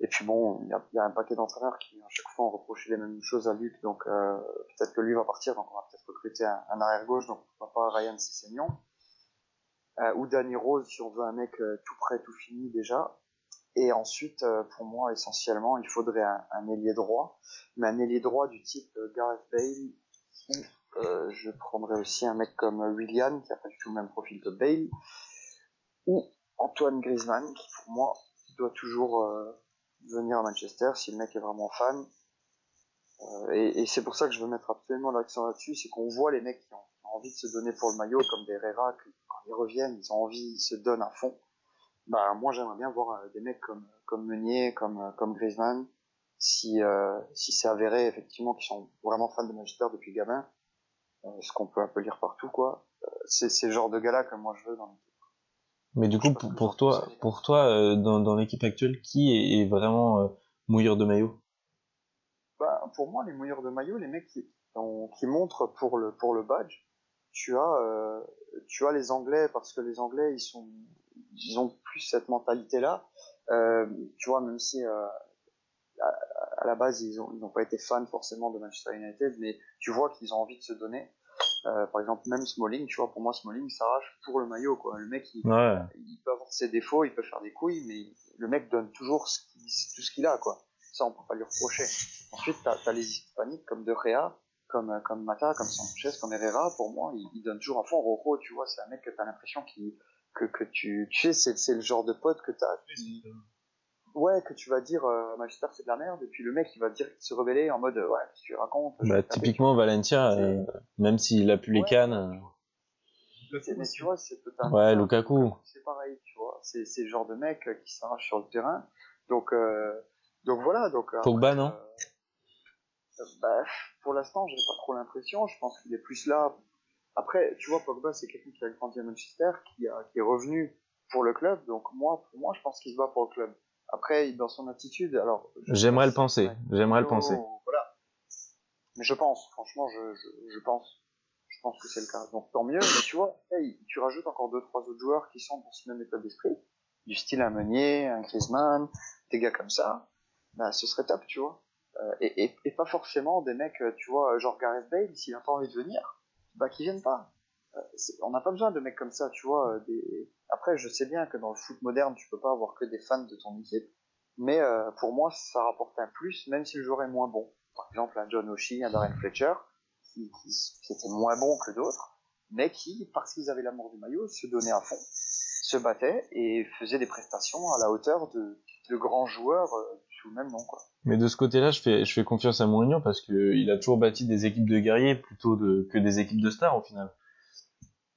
et puis bon, il y a, il y a un paquet d'entraîneurs qui à chaque fois ont reproché les mêmes choses à Luc, donc euh, peut-être que lui va partir, donc on va peut-être recruter un, un arrière gauche, donc pourquoi pas Ryan Sessegnon. Ou Danny Rose si on veut un mec tout prêt, tout fini déjà. Et ensuite, euh, pour moi, essentiellement, il faudrait un, ailier droit, mais un ailier droit du type euh, Gareth Bale, euh, je prendrais aussi un mec comme Willian, qui a pas du tout le même profil que Bale, ou Antoine Griezmann, qui pour moi doit toujours venir à Manchester si le mec est vraiment fan. Et c'est pour ça que je veux mettre absolument l'accent là-dessus, c'est qu'on voit les mecs qui ont, qui envie de se donner pour le maillot, comme des Herrera, que quand ils reviennent, ils ont envie, ils se donnent à fond. Bah moi j'aimerais bien voir euh, des mecs comme comme Meunier, comme euh, comme Griezmann, si euh, si c'est avéré effectivement qu'ils sont vraiment fans de Manchester depuis gamin, euh, ce qu'on peut un peu lire partout quoi. C'est c'est le genre de gars-là que moi je veux dans l'équipe. Mais du coup, pour, pour toi, pour toi, dans, dans l'équipe actuelle, qui est, vraiment mouilleur de maillot? Bah, pour moi, les mouilleurs de maillot, les mecs qui, qui montrent pour le, pour le badge, tu as, euh, tu as les Anglais, parce que les Anglais, ils sont, ils ont plus cette mentalité-là. Euh, tu vois, même si, euh, à, à la base, ils ont, ils n'ont pas été fans forcément de Manchester United, mais tu vois qu'ils ont envie de se donner. Euh, par exemple, même Smalling, tu vois, pour moi, Smalling s'arrache pour le maillot, quoi. Le mec, il, Ouais. il peut avoir ses défauts, il peut faire des couilles, mais le mec donne toujours ce tout ce qu'il a, quoi. Ça, on peut pas lui reprocher. Ensuite, t'as as les hispaniques comme De Gea, comme, comme Mata, comme Sanchez, comme Herrera, pour moi, il, il donne toujours à fond. Rojo, tu vois, c'est un mec que t'as l'impression qu'il, que, que tu, tu sais, c'est, c'est le genre de pote que t'as, qui- ouais, que tu vas dire, euh, Manchester c'est de la merde, et puis le mec il va dire, se rebeller en mode, euh, ouais, qu'est-ce que tu racontes Bah, typiquement, Valencia, C'est- euh, même s'il a plus les cannes. ouais, euh, C'est- mais tu vois, c'est totalement. Ouais, Lukaku. C'est pareil, tu vois. C'est, c'est le genre de mec qui s'arrache sur le terrain. Donc, euh, donc voilà. Donc, Pogba, non euh, bah, Pour l'instant, j'ai pas trop l'impression. Je pense qu'il est plus là. Après, tu vois, Pogba, c'est quelqu'un qui a grandi à Manchester, qui, a, qui est revenu pour le club. Donc, moi, pour moi, je pense qu'il se bat pour le club. Après, dans son attitude, alors. J'aimerais le penser. J'aimerais le penser. Voilà. Mais je pense, franchement, je, je, je pense. Je pense que c'est le cas. Donc tant mieux. Mais tu vois, hey, tu rajoutes encore deux, trois autres joueurs qui sont dans ce même état d'esprit. Du style un Meunier, un Griezmann, des gars comme ça. Bah, ce serait top, tu vois. Euh, et, et, et pas forcément des mecs, euh, tu vois, genre Gareth Bale, s'il a pas envie de venir, bah qu'ils viennent pas. Euh, on n'a pas besoin de mecs comme ça, tu vois. euh, Des... Après, je sais bien que dans le foot moderne, tu peux pas avoir que des fans de ton équipe. Mais euh, pour moi, ça rapporte un plus, même si le joueur est moins bon. Par exemple, un John O'Shea, un Darren Fletcher, qui, étaient moins bons que d'autres, mais qui, parce qu'ils avaient l'amour du maillot, se donnaient à fond, se battaient et faisaient des prestations à la hauteur de, de grands joueurs sous le même nom. Quoi. Mais de ce côté-là, je fais, je fais confiance à Mourinho parce que il a toujours bâti des équipes de guerriers plutôt de, que des équipes de stars au final.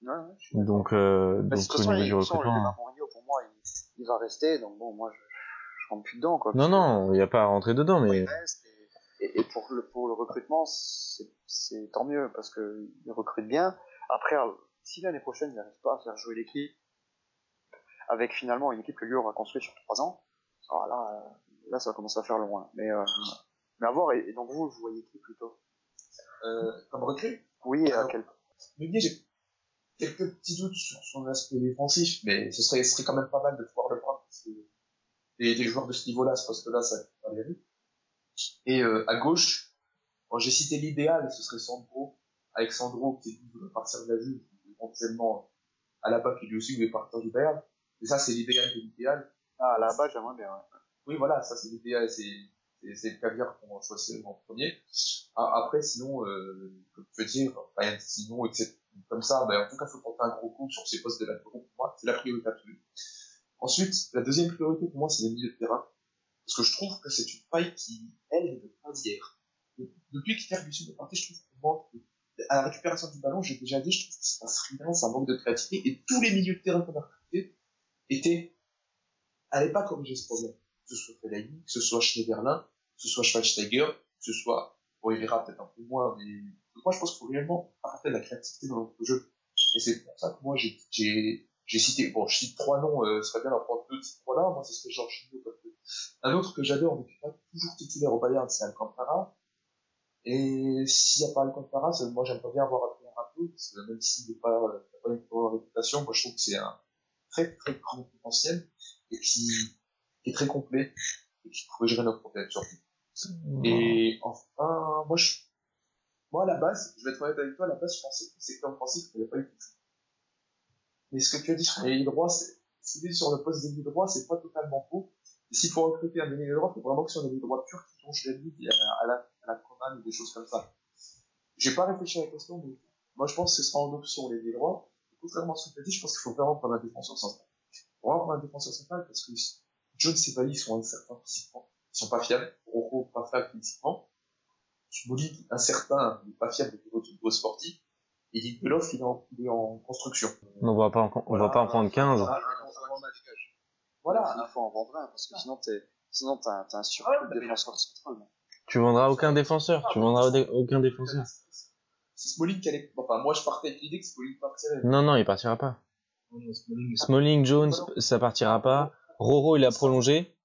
Ouais, ouais, je suis Donc, euh, Bah, de donc au niveau il- du recrutement. Mourinho, pour moi, il, il va rester, donc bon, moi, je, je rentre plus dedans. Quoi, Non, non, il n'y a pas à rentrer dedans, mais et, et- et pour le, pour le recrutement, c'est tant mieux, parce que il recrute bien. Après, si l'année prochaine, il n'arrive pas à faire jouer l'équipe, avec finalement une équipe que lui aura construite sur trois ans, alors là, euh, là, ça va commencer à faire loin. Mais, euh, mais à voir, et, et donc vous, vous voyez qui plutôt? Euh, comme recrue? Oui, à quel Meunier, j'ai quelques petits doutes sur son aspect défensif, mais ce serait, ce serait quand même pas mal de pouvoir le prendre, parce que des, des joueurs de ce niveau-là, ce poste-là, ça va aller vite. Et euh, à gauche, bon, j'ai cité l'idéal, ce serait Sandro, Alexandro, qui voulait partir de la Juve, éventuellement à la BAC, qui lui aussi voulait partir du Bayern. Et ça, c'est l'idéal de l'idéal. Ah, là-bas, j'aimerais bien, ouais. Oui, voilà, ça c'est l'idéal, c'est c'est- c'est le caviar qu'on va choisir en premier. Ah, Après, sinon, euh, comme dire, sinon, etc. Comme ça, ben, en tout cas, faut porter un gros coup sur ces postes de la pour moi, c'est la priorité absolue. Ensuite, la deuxième priorité pour moi, c'est les milieux de terrain. Parce que je trouve que c'est une faille qui, elle, ne pas d'hier. Depuis que Ferguson est parti, je trouve qu'on manque à la récupération du ballon, j'ai déjà dit, je trouve qu'il se passe rien, ça manque de créativité, et tous les milieux de terrain qu'on a recrutés étaient, n'allaient pas corriger ce problème. Que ce soit Fellaini, que ce soit Schneiderlin, que ce soit Schweinsteiger, que ce soit, bon, il ira peut-être un peu moins, mais moi, je pense qu'il faut réellement apporter la créativité dans notre jeu. Et c'est pour ça que moi, j'ai, j'ai, j'ai cité, bon, je cite trois noms, euh, ce serait bien d'en prendre deux de ces trois-là. Moi, ce serait Jorginho, que un autre que j'adore, mais qui n'est pas toujours titulaire au Bayern, c'est Alcantara. Et s'il n'y a pas Alcantara, c'est- moi, j'aimerais bien avoir Adrien Rabiot, parce que même s'il n'est pas, euh, pas une bonne réputation, moi, je trouve que c'est un très, très grand potentiel, et qui, qui est très complet, et qui pourrait gérer nos problèmes, surtout. Et enfin, moi, je, moi, à la base, je vais être honnête avec toi, à la base, je pensais que le secteur offensif n'avait pas eu touché. Mais ce que tu as dit sur les droits, c'est, sur le poste d'ailier droit, c'est pas totalement faux. Et s'il faut recruter un ailier droit, il faut vraiment que ce soit un ailier droit pur qui plonge la ligne à, à la, à la ou des choses comme ça. J'ai pas réfléchi à la question, mais moi, je pense que ce sera en option l'ailier droit. Et contrairement à ce que tu as dit, je pense qu'il faut vraiment prendre un défenseur central. Faut vraiment prendre un défenseur central parce que Jones et Bailly sont incertains physiquement. Ils sont pas fiables. Rojo, pas fiable physiquement. Smolik, incertain, il est pas fiable au niveau du niveau sportif. Et il est en, il est en construction. on va pas en, on va pas en prendre 15. Ah, Voilà, il faut en vendre un, parce que sinon, t'es, sinon t'as, t'as un surplus Ah de mais- défenseurs centrales. Tu vendras aucun défenseur. Tu vendras au- aucun défenseur. C'est Smolik qui allait, enfin, moi, je partais avec l'idée que Smolik partirait. Non, non, il partira pas. Smalling, Smalling, Jones, ça partira pas. Roro, il a prolongé.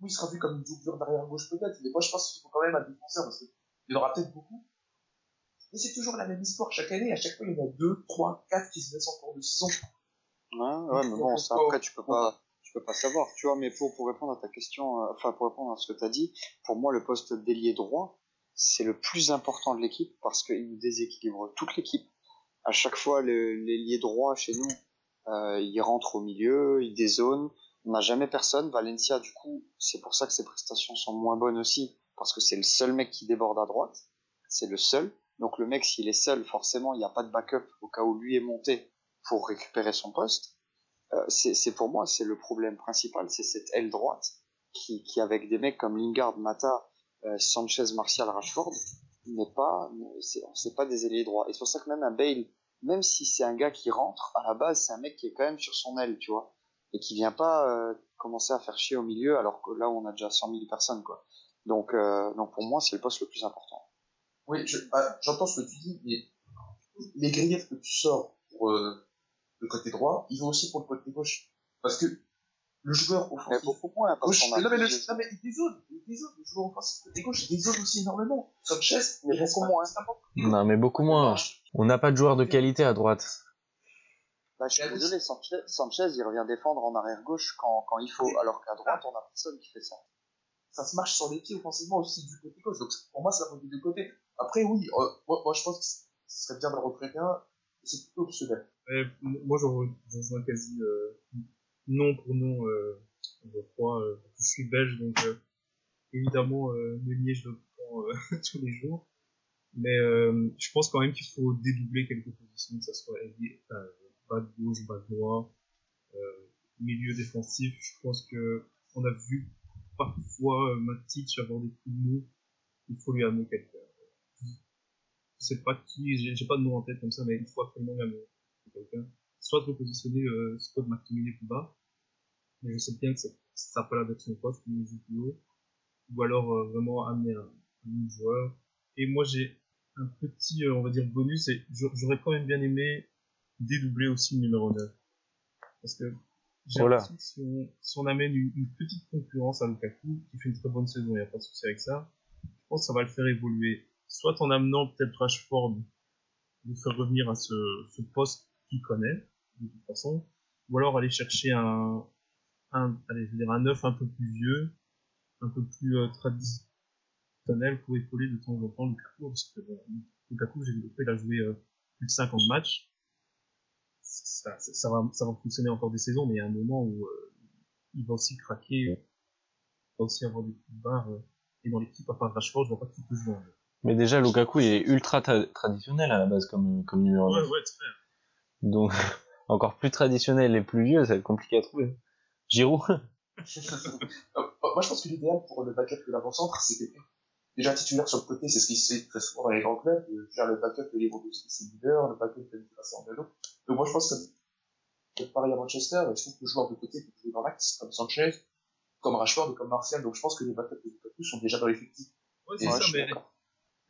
Oui, il sera vu comme une doublure derrière gauche peut-être, mais moi, je pense qu'il faut quand même un défenseur parce qu'il y en aura peut-être beaucoup. Mais c'est toujours la même histoire chaque année. À chaque fois, il y en a deux, trois, quatre qui se laissent encore de saison. Ouais, ouais, mais bon, ça, après, tu peux pas, tu peux pas savoir, tu vois, mais pour, pour répondre à ta question, euh, enfin, pour répondre à ce que t'as dit, pour moi, le poste d'ailier droit, c'est le plus important de l'équipe parce qu'il déséquilibre toute l'équipe. À chaque fois, l'ailier droit chez nous, euh, il rentre au milieu, il dézone. On n'a jamais personne. Valencia, du coup, c'est pour ça que ses prestations sont moins bonnes aussi, parce que c'est le seul mec qui déborde à droite. C'est le seul. Donc le mec, s'il est seul, forcément, il n'y a pas de backup au cas où lui est monté pour récupérer son poste. Euh, c'est pour moi, c'est le problème principal, c'est cette aile droite qui, qui avec des mecs comme Lingard, Mata, euh, Sanchez, Martial, Rashford, n'est pas, c'est pas des ailiers droits. Et c'est pour ça que même un Bale, même si c'est un gars qui rentre, à la base, c'est un mec qui est quand même sur son aile, tu vois, et qui vient pas euh, commencer à faire chier au milieu, alors que là, on a déjà 100 000 personnes, quoi. Donc, euh, donc pour moi, c'est le poste le plus important. Oui, je- bah, j'entends ce que tu dis, mais les griefs que tu sors pour euh, le côté droit, ils vont aussi pour le côté gauche. Parce que le joueur Mais offensif beaucoup moins, parce gauche, a non, mais le, non, mais il dézone, il dézone, le joueur offensif côté gauche, il dézone aussi énormément. Sanchez, Mais beaucoup moins. constamment. Non, mais beaucoup moins. On n'a pas de joueurs de qualité à droite. Bah, je suis désolé, Sanchez, Sanchez, il revient défendre en arrière gauche quand, quand il faut, alors qu'à droite, on a personne qui fait ça. Ça se marche sur les pieds offensivement aussi du côté gauche. Donc pour moi, ça va des deux côtés. Après, oui, euh, moi, moi je pense que ce serait bien de recruter un, c'est plutôt optionnel. Moi, je re- je rejoins quasi euh, non pour non, euh, je crois. Euh, je suis belge, donc euh, évidemment, euh, Meunier, je le prends euh, tous les jours. Mais euh, je pense quand même qu'il faut dédoubler quelques positions, que ça soit ailier, enfin, gauche, bas de droit, euh, milieu défensif. Je pense que on a vu parfois euh, Matic avoir des coups de mou. Il faut lui amener quelqu'un. Je sais pas qui, j'ai pas de nom en tête comme ça, mais il faut absolument lui amener quelqu'un. Soit de repositionner euh, Scott McTominay plus bas, mais je sais bien que ça n'a pas l'air d'être son poste, il joue plus haut. Ou alors euh, vraiment amener un, joueur. Et moi j'ai un petit, on va dire, bonus, et j'a- j'aurais quand même bien aimé dédoubler aussi le numéro 9. Parce que j'ai Voilà. l'impression que si on, si on amène une, une petite concurrence à Lukaku, qui fait une très bonne saison, il n'y a pas de souci avec ça, je pense que ça va le faire évoluer. Soit en amenant peut-être Rashford, de faire revenir à ce, ce poste qu'il connaît, de toute façon, ou alors aller chercher un, un, allez, je veux dire un neuf un peu plus vieux, un peu plus euh, traditionnel pour épauler de temps en temps Lukaku, parce que Lukaku, j'ai vu qu'il a joué euh, plus de 50 matchs, ça, ça, ça va, ça va fonctionner encore des saisons, mais il y a un moment où euh, il va aussi craquer, il va aussi avoir des coups de barre, euh, et dans l'équipe, à part Rashford, je vois pas qui peut jouer. Mais déjà, Lukaku il est ultra tra- traditionnel à la base comme, comme numéro Ouais, 9. ouais, très bien. Donc, encore plus traditionnel et plus vieux, ça va être compliqué à trouver. Giroud Euh, moi, je pense que l'idéal pour le backup de l'avant-centre, c'est quelqu'un déjà titulaire sur le côté, c'est ce qui se fait très souvent dans les grands clubs. Euh, Faire le backup de Lewandowski, c'est leader, le backup de Nicolas en vélo. Donc moi, je pense que pareil à Manchester, je trouve que le joueur de côté peut jouer dans l'axe, comme Sanchez, comme Rashford et comme Martial. Donc je pense que les backups de Lukaku sont déjà dans l'effectif. Ouais, c'est ça, mais,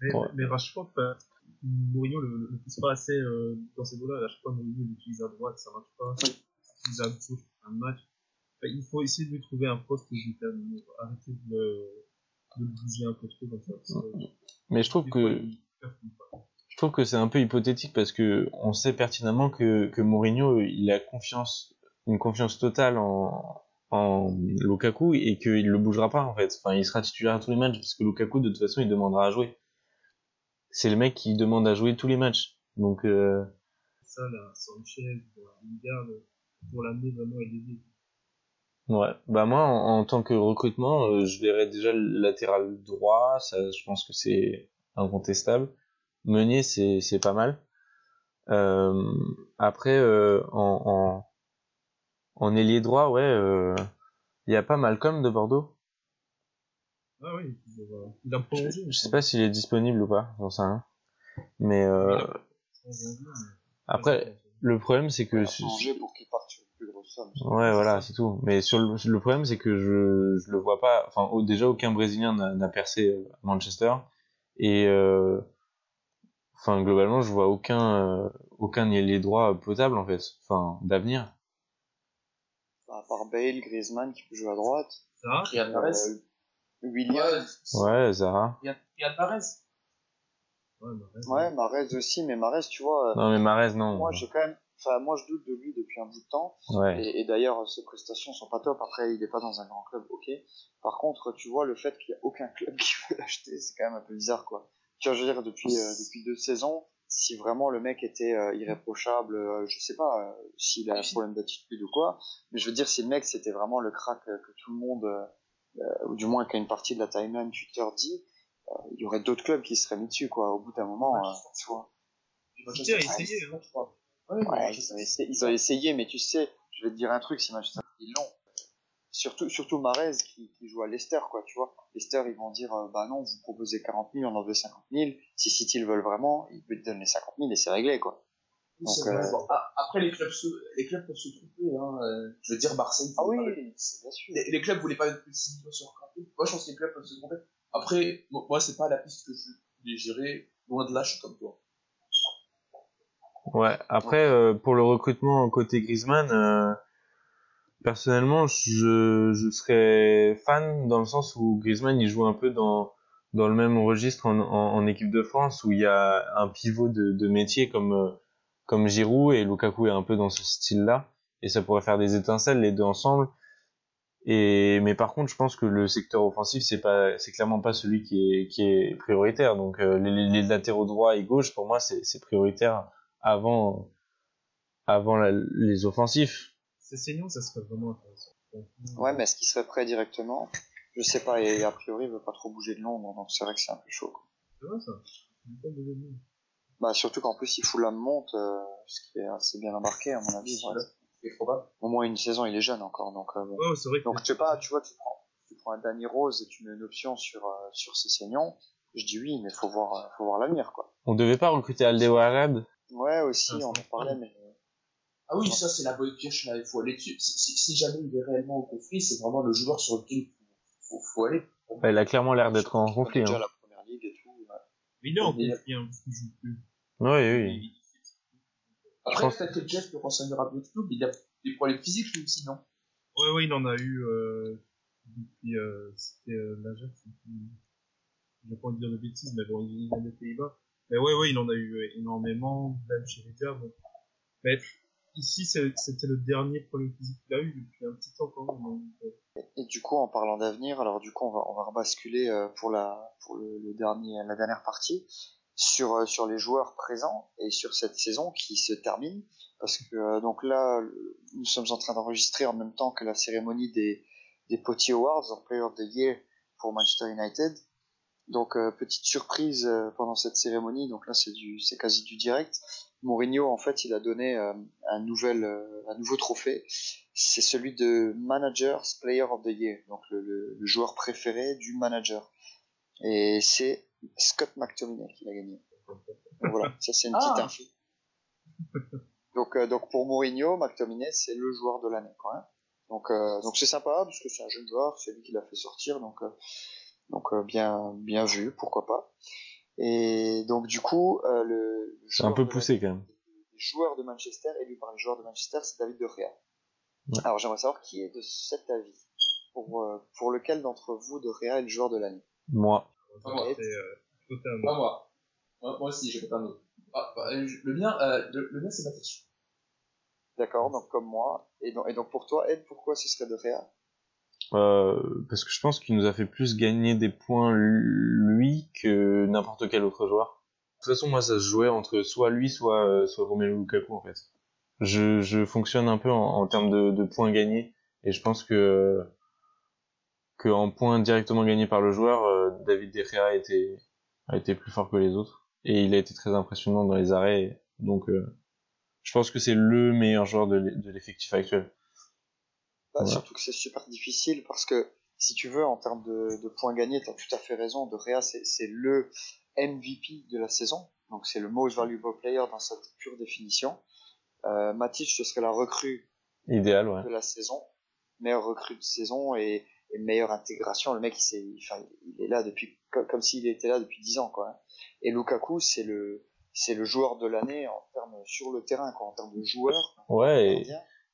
mais, Ouais. mais Rashford, enfin, Mourinho le, le, pousse pas assez euh, dans ces dos-là. À chaque fois, Mourinho l'utilise à droite, ça marche pas. Oui. Il l'utilise à gauche, un match. Enfin, il faut essayer de lui trouver un poste déterminé. Arrêter de le, de le bouger un peu trop comme ça. parce que Mais je trouve que je trouve que c'est un peu hypothétique parce que on sait pertinemment que, que Mourinho il a confiance une confiance totale en, en Lukaku et qu'il le bougera pas en fait. Enfin, il sera titulaire à tous les matchs parce que Lukaku de toute façon il demandera à jouer. C'est le mec qui demande à jouer tous les matchs. Donc euh, Ça, là, Sanchez, Lingard, pour l'amener vraiment l'aider. Ouais, bah moi en, en tant que recrutement, euh, je verrais déjà le latéral droit, ça je pense que c'est incontestable. Meunier c'est c'est pas mal. Euh, après euh, en, en en ailier droit, ouais, il y a pas Malcolm de Bordeaux? Ah oui, il a prolongé. Je sais pas s'il est disponible ou pas, j'en sais rien. Mais après, le problème c'est que Il a su- changé pour qu'il parte Ouais, voilà, c'est tout. Mais sur le, le problème, c'est que je, je le vois pas. Enfin, au- déjà, aucun Brésilien n'a percé euh, à Manchester. Et, euh, enfin, globalement, je vois aucun, euh, aucun ailier droit potable, en fait. Enfin, d'avenir. Bah, à part Bale, Griezmann qui peut jouer à droite. Ça, Riyad Mahrez. Euh, William. Ouais, Zara. Riyad Mahrez. ouais, Marez aussi, mais Marez, tu vois, Non, mais Marez, non. moi j'ai quand même, enfin moi je doute de lui depuis un bout de temps. Ouais. Et, et d'ailleurs, ses prestations sont pas top. Après, il est pas dans un grand club, ok. Par contre, tu vois, le fait qu'il y a aucun club qui veut l'acheter, c'est quand même un peu bizarre, quoi. Tu vois, je veux dire, depuis, euh, depuis deux saisons, si vraiment le mec était euh, irréprochable, euh, je sais pas euh, s'il a un problème d'attitude ou quoi, mais je veux dire, si le mec c'était vraiment le crack euh, que tout le monde, ou du moins qu'une partie de la timeline Twitter dit, euh, il y aurait d'autres clubs qui seraient mis dessus, quoi. Au bout d'un moment, euh, tu vois. Manchester a essayé, hein. Ouais, Manchester ils ont, essayé, ils ont essayé, mais tu sais, je vais te dire un truc, si Manchester ils l'ont. Surtout, surtout Marez qui, qui joue à Leicester, quoi, tu vois. Leicester, ils vont dire, euh, bah non, vous proposez 40 000, on en veut 50 000. Si City le veulent vraiment, ils te donnent les 50 000 et c'est réglé, quoi. Oui, c'est Donc, vrai. euh, Bon, a- après, les clubs, se, les clubs peuvent se tromper. Hein. euh, Je veux dire, Marseille. Ah oui, pas c'est bien sûr. les, les clubs voulaient pas plus de 6 millions sur. Moi, je pense que les clubs peuvent se tromper. Après, mo- moi, c'est pas la piste que je voulais gérer. Loin de là, je suis comme toi. Ouais, après, euh, pour le recrutement côté Griezmann, euh, personnellement, je, je serais fan dans le sens où Griezmann, il joue un peu dans, dans le même registre en, en, en équipe de France, où il y a un pivot de, de métier comme, euh, comme Giroud, et Lukaku est un peu dans ce style-là, et ça pourrait faire des étincelles, les deux ensemble. Et, mais par contre, je pense que le secteur offensif, c'est pas, c'est clairement pas celui qui est, qui est prioritaire. Donc, euh, les, les latéraux droit et gauche, pour moi, c'est c'est prioritaire avant, avant la- les offensifs. C'est saignant, ça serait vraiment intéressant. Ouais, mais est-ce qu'il serait prêt directement? Je sais pas, et a priori, il veut pas trop bouger de Londres, donc c'est vrai que c'est un peu chaud. quoi. C'est vrai ça. Bah, surtout qu'en plus, il fout la monte, euh, ce qui est assez bien embarqué, à mon avis. C'est ouais. C'est probable. Au moins une saison, il est jeune encore, donc euh, bon. Ouais, c'est vrai que. Donc, tu sais pas, tu vois, tu prends, tu prends un Danny Rose et tu mets une option sur, euh, sur ses saignants. Je dis oui, mais faut voir, euh, faut voir l'avenir, quoi. On devait pas recruter Aldewarad Ouais, aussi, Ah, on en parlait, mais Ah oui, ça, c'est la bonne pioche, là. Il faut aller dessus. Si, si, si jamais il est réellement au conflit, c'est vraiment le joueur sur lequel il faut, faut, faut aller. Ouais, Il a clairement l'air d'être en conflit. déjà Hein. la première ligue et tout. ouais. Mais il est en conflit, hein, parce qu'il joue plus. Oui, oui. Après, pense- peut-être que Jeff peut renseigner à clubs, mais il a des problèmes physiques, lui aussi, non? Ouais, ouais, il en a eu euh, depuis. Euh, C'était euh, l'Ajax. Je vais pas envie de dire de bêtises, mais bon, il vient des Pays-Bas. Mais ouais, ouais, il en a eu euh, énormément, même chez les Bon. Mais ici, c'était le dernier problème physique qu'il a eu depuis un petit temps quand même. donc, euh, Et du coup, en parlant d'avenir, alors du coup, on va, on va rebasculer euh, pour la, pour le, le dernier, la dernière partie sur, sur les joueurs présents et sur cette saison qui se termine. Parce que, donc là, nous sommes en train d'enregistrer en même temps que la cérémonie des, des Potty Awards, en Player of the Year pour Manchester United. Donc, euh, petite surprise euh, pendant cette cérémonie, donc là, c'est du, c'est quasi du direct. Mourinho, en fait, il a donné euh, un nouvel, euh, un nouveau trophée c'est celui de Manager's Player of the Year, donc le, le- le joueur préféré du manager. Et c'est Scott McTominay qui l'a gagné. Donc voilà, ça c'est une Ah. petite info. Donc, euh, donc pour Mourinho, McTominay c'est le joueur de l'année même. Donc euh, donc c'est sympa parce que c'est un jeune joueur, c'est lui qui l'a fait sortir, donc euh, donc euh, bien bien vu, pourquoi pas. Et donc du coup euh, le, C'est un joueur peu de poussé quand même. le joueur de Manchester, élu par les joueurs de Manchester, c'est David De Gea. Ouais. Alors j'aimerais savoir qui est de cet avis. Pour, euh, pour lequel d'entre vous De Gea est le joueur de l'année? Moi. Pas moi. c'était, euh, totalement. Pas moi. Moi, moi aussi, je vais pas. Ah, bah, je- le mien, euh, le, le mien, c'est Matic. D'accord, donc comme moi. Et donc, et donc pour toi, Ed, pourquoi ce serait De Gea? Euh, parce que je pense qu'il nous a fait plus gagner des points lui que n'importe quel autre joueur. De toute façon, moi, ça se jouait entre soit lui, soit, euh, soit Romelu Lukaku, en fait. Je, je fonctionne un peu en, en termes de, de points gagnés, et je pense que, que en points directement gagnés par le joueur, euh, David De Gea a été, a été plus fort que les autres, et il a été très impressionnant dans les arrêts, donc euh, je pense que c'est le meilleur joueur de l'e- de l'effectif actuel. Bah. Surtout que c'est super difficile parce que si tu veux, en termes de, de points gagnés, tu as tout à fait raison. De Gea, c'est le MVP de la saison. Donc c'est le most valuable player dans cette pure définition. Euh, Matic, ce serait la recrue Idéal, ouais. de la saison, meilleure recrue de saison et, et meilleure intégration. Le mec, il, s'est- enfin, il est là depuis comme, s'il était là depuis 10 ans, quoi. hein. Et Lukaku, c'est le c'est le joueur de l'année en termes sur le terrain, quoi, en termes de joueur. Ouais, et,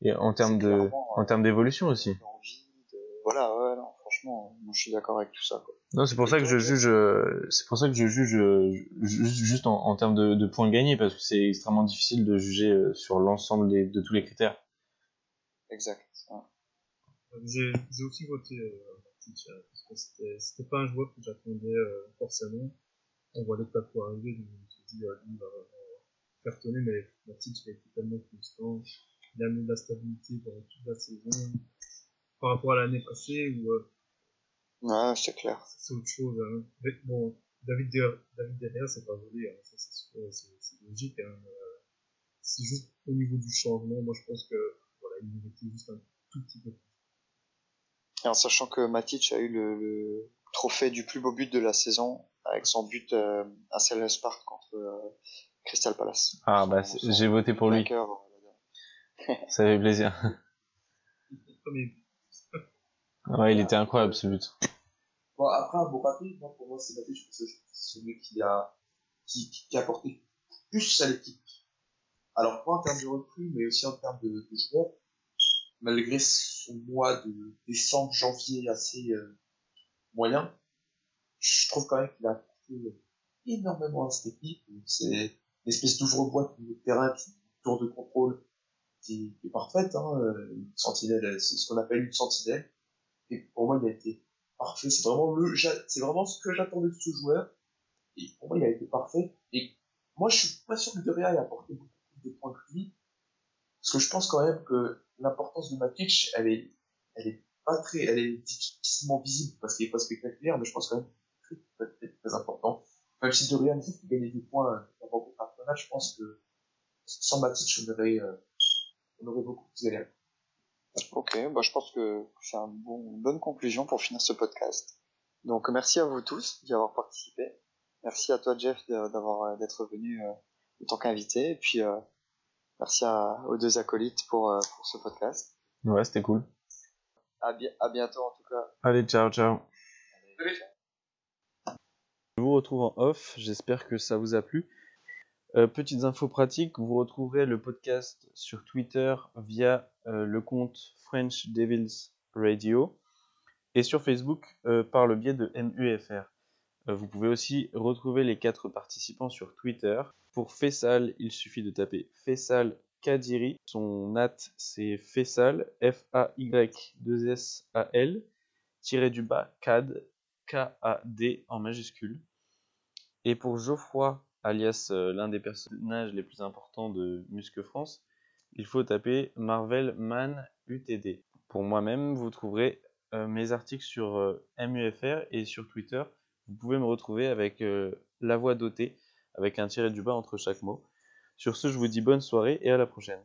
et en termes de, en euh, termes d'évolution aussi. d'envie, de- voilà, ouais, non, franchement, moi je suis d'accord avec tout ça, quoi. Non, c'est pour ça que je juge, euh, c'est pour ça que je juge euh, ju- juste en, en termes de, de points gagnés, parce que c'est extrêmement difficile de juger euh, sur l'ensemble des- de tous les critères. Exact. ouais. J'ai j'ai aussi voté euh, euh, parce que c'était c'était pas un joueur que j'attendais euh, forcément. On voit Lukaku arriver, donc je me suis dit, euh, lui, il va faire tourner, mais Matic il a été tellement constant. Il a mis de la stabilité pendant toute la saison. Par rapport à l'année passée, où euh, Ouais, c'est clair. c'est autre chose. Hein. Mais bon, David derrière, David derrière, c'est pas volé, hein. ça c'est logique. Hein. Euh, C'est juste au niveau du changement, moi je pense que voilà, il méritait juste un tout petit peu. Et en sachant que Matic a eu le, le trophée du plus beau but de la saison avec son but euh, à Selhurst Park contre euh, Crystal Palace. Ah, bah, j'ai voté pour lui. vainqueur, Ça fait plaisir. Ouais, il était incroyable ce but. Bon, après, un bon papier, moi, pour moi, c'est Maté, je pense que c'est celui qui a, qui, qui a apporté plus à l'équipe. Alors, pas en termes de recrues, mais aussi en termes de, de joueurs. Malgré son mois de décembre, janvier assez euh, moyen, je trouve quand même qu'il a apporté énormément à cette équipe. C'est une espèce d'ouvre-boîte de terrain, qui tour de contrôle qui, est parfaite. Hein, euh, une sentinelle, c'est ce qu'on appelle une sentinelle. Et pour moi, il a été parfait. C'est vraiment le, c'est vraiment ce que j'attendais de ce joueur. Et pour moi, il a été parfait. Et moi, je suis pas sûr que De ait apporté beaucoup plus de points que lui. Parce que je pense quand même que l'importance de Matic, elle est, elle est pas très, elle est difficilement visible parce qu'il est pas spectaculaire, mais je pense quand même que c'est très, très important. Même si De fait gagner des points euh, avant contre Arsenal, je pense que sans Matic, on aurait, euh, on aurait beaucoup plus galéré. Ok, bah je pense que c'est un bon, une bonne conclusion pour finir ce podcast. Donc merci à vous tous d'y avoir participé. Merci à toi Jeff d'avoir d'être venu euh, en tant qu'invité et puis euh, merci à, aux deux acolytes pour, euh, pour ce podcast. Ouais, c'était cool. À, bi- à bientôt en tout cas. Allez, ciao, ciao. Salut. Je vous retrouve en off, j'espère que ça vous a plu. Euh, petites infos pratiques, vous retrouverez le podcast sur Twitter via euh, le compte French Devils Radio et sur Facebook euh, par le biais de MUFR. Vous pouvez aussi retrouver les quatre participants sur Twitter. Pour Fessal, il suffit de taper Fessal Kadiri. Son nat c'est Fessal, F-A-Y-2-S-A-L, tiré du bas, CAD, K-A-D en majuscule. Et pour Geoffroy, alias euh, l'un des personnages les plus importants de Musque France, il faut taper Marvel Man UTD. Pour moi-même, vous trouverez euh, mes articles sur euh, MUFR et sur Twitter. Vous pouvez me retrouver avec la voix dotée, avec un tiré du bas entre chaque mot. Sur ce, je vous dis bonne soirée et à la prochaine.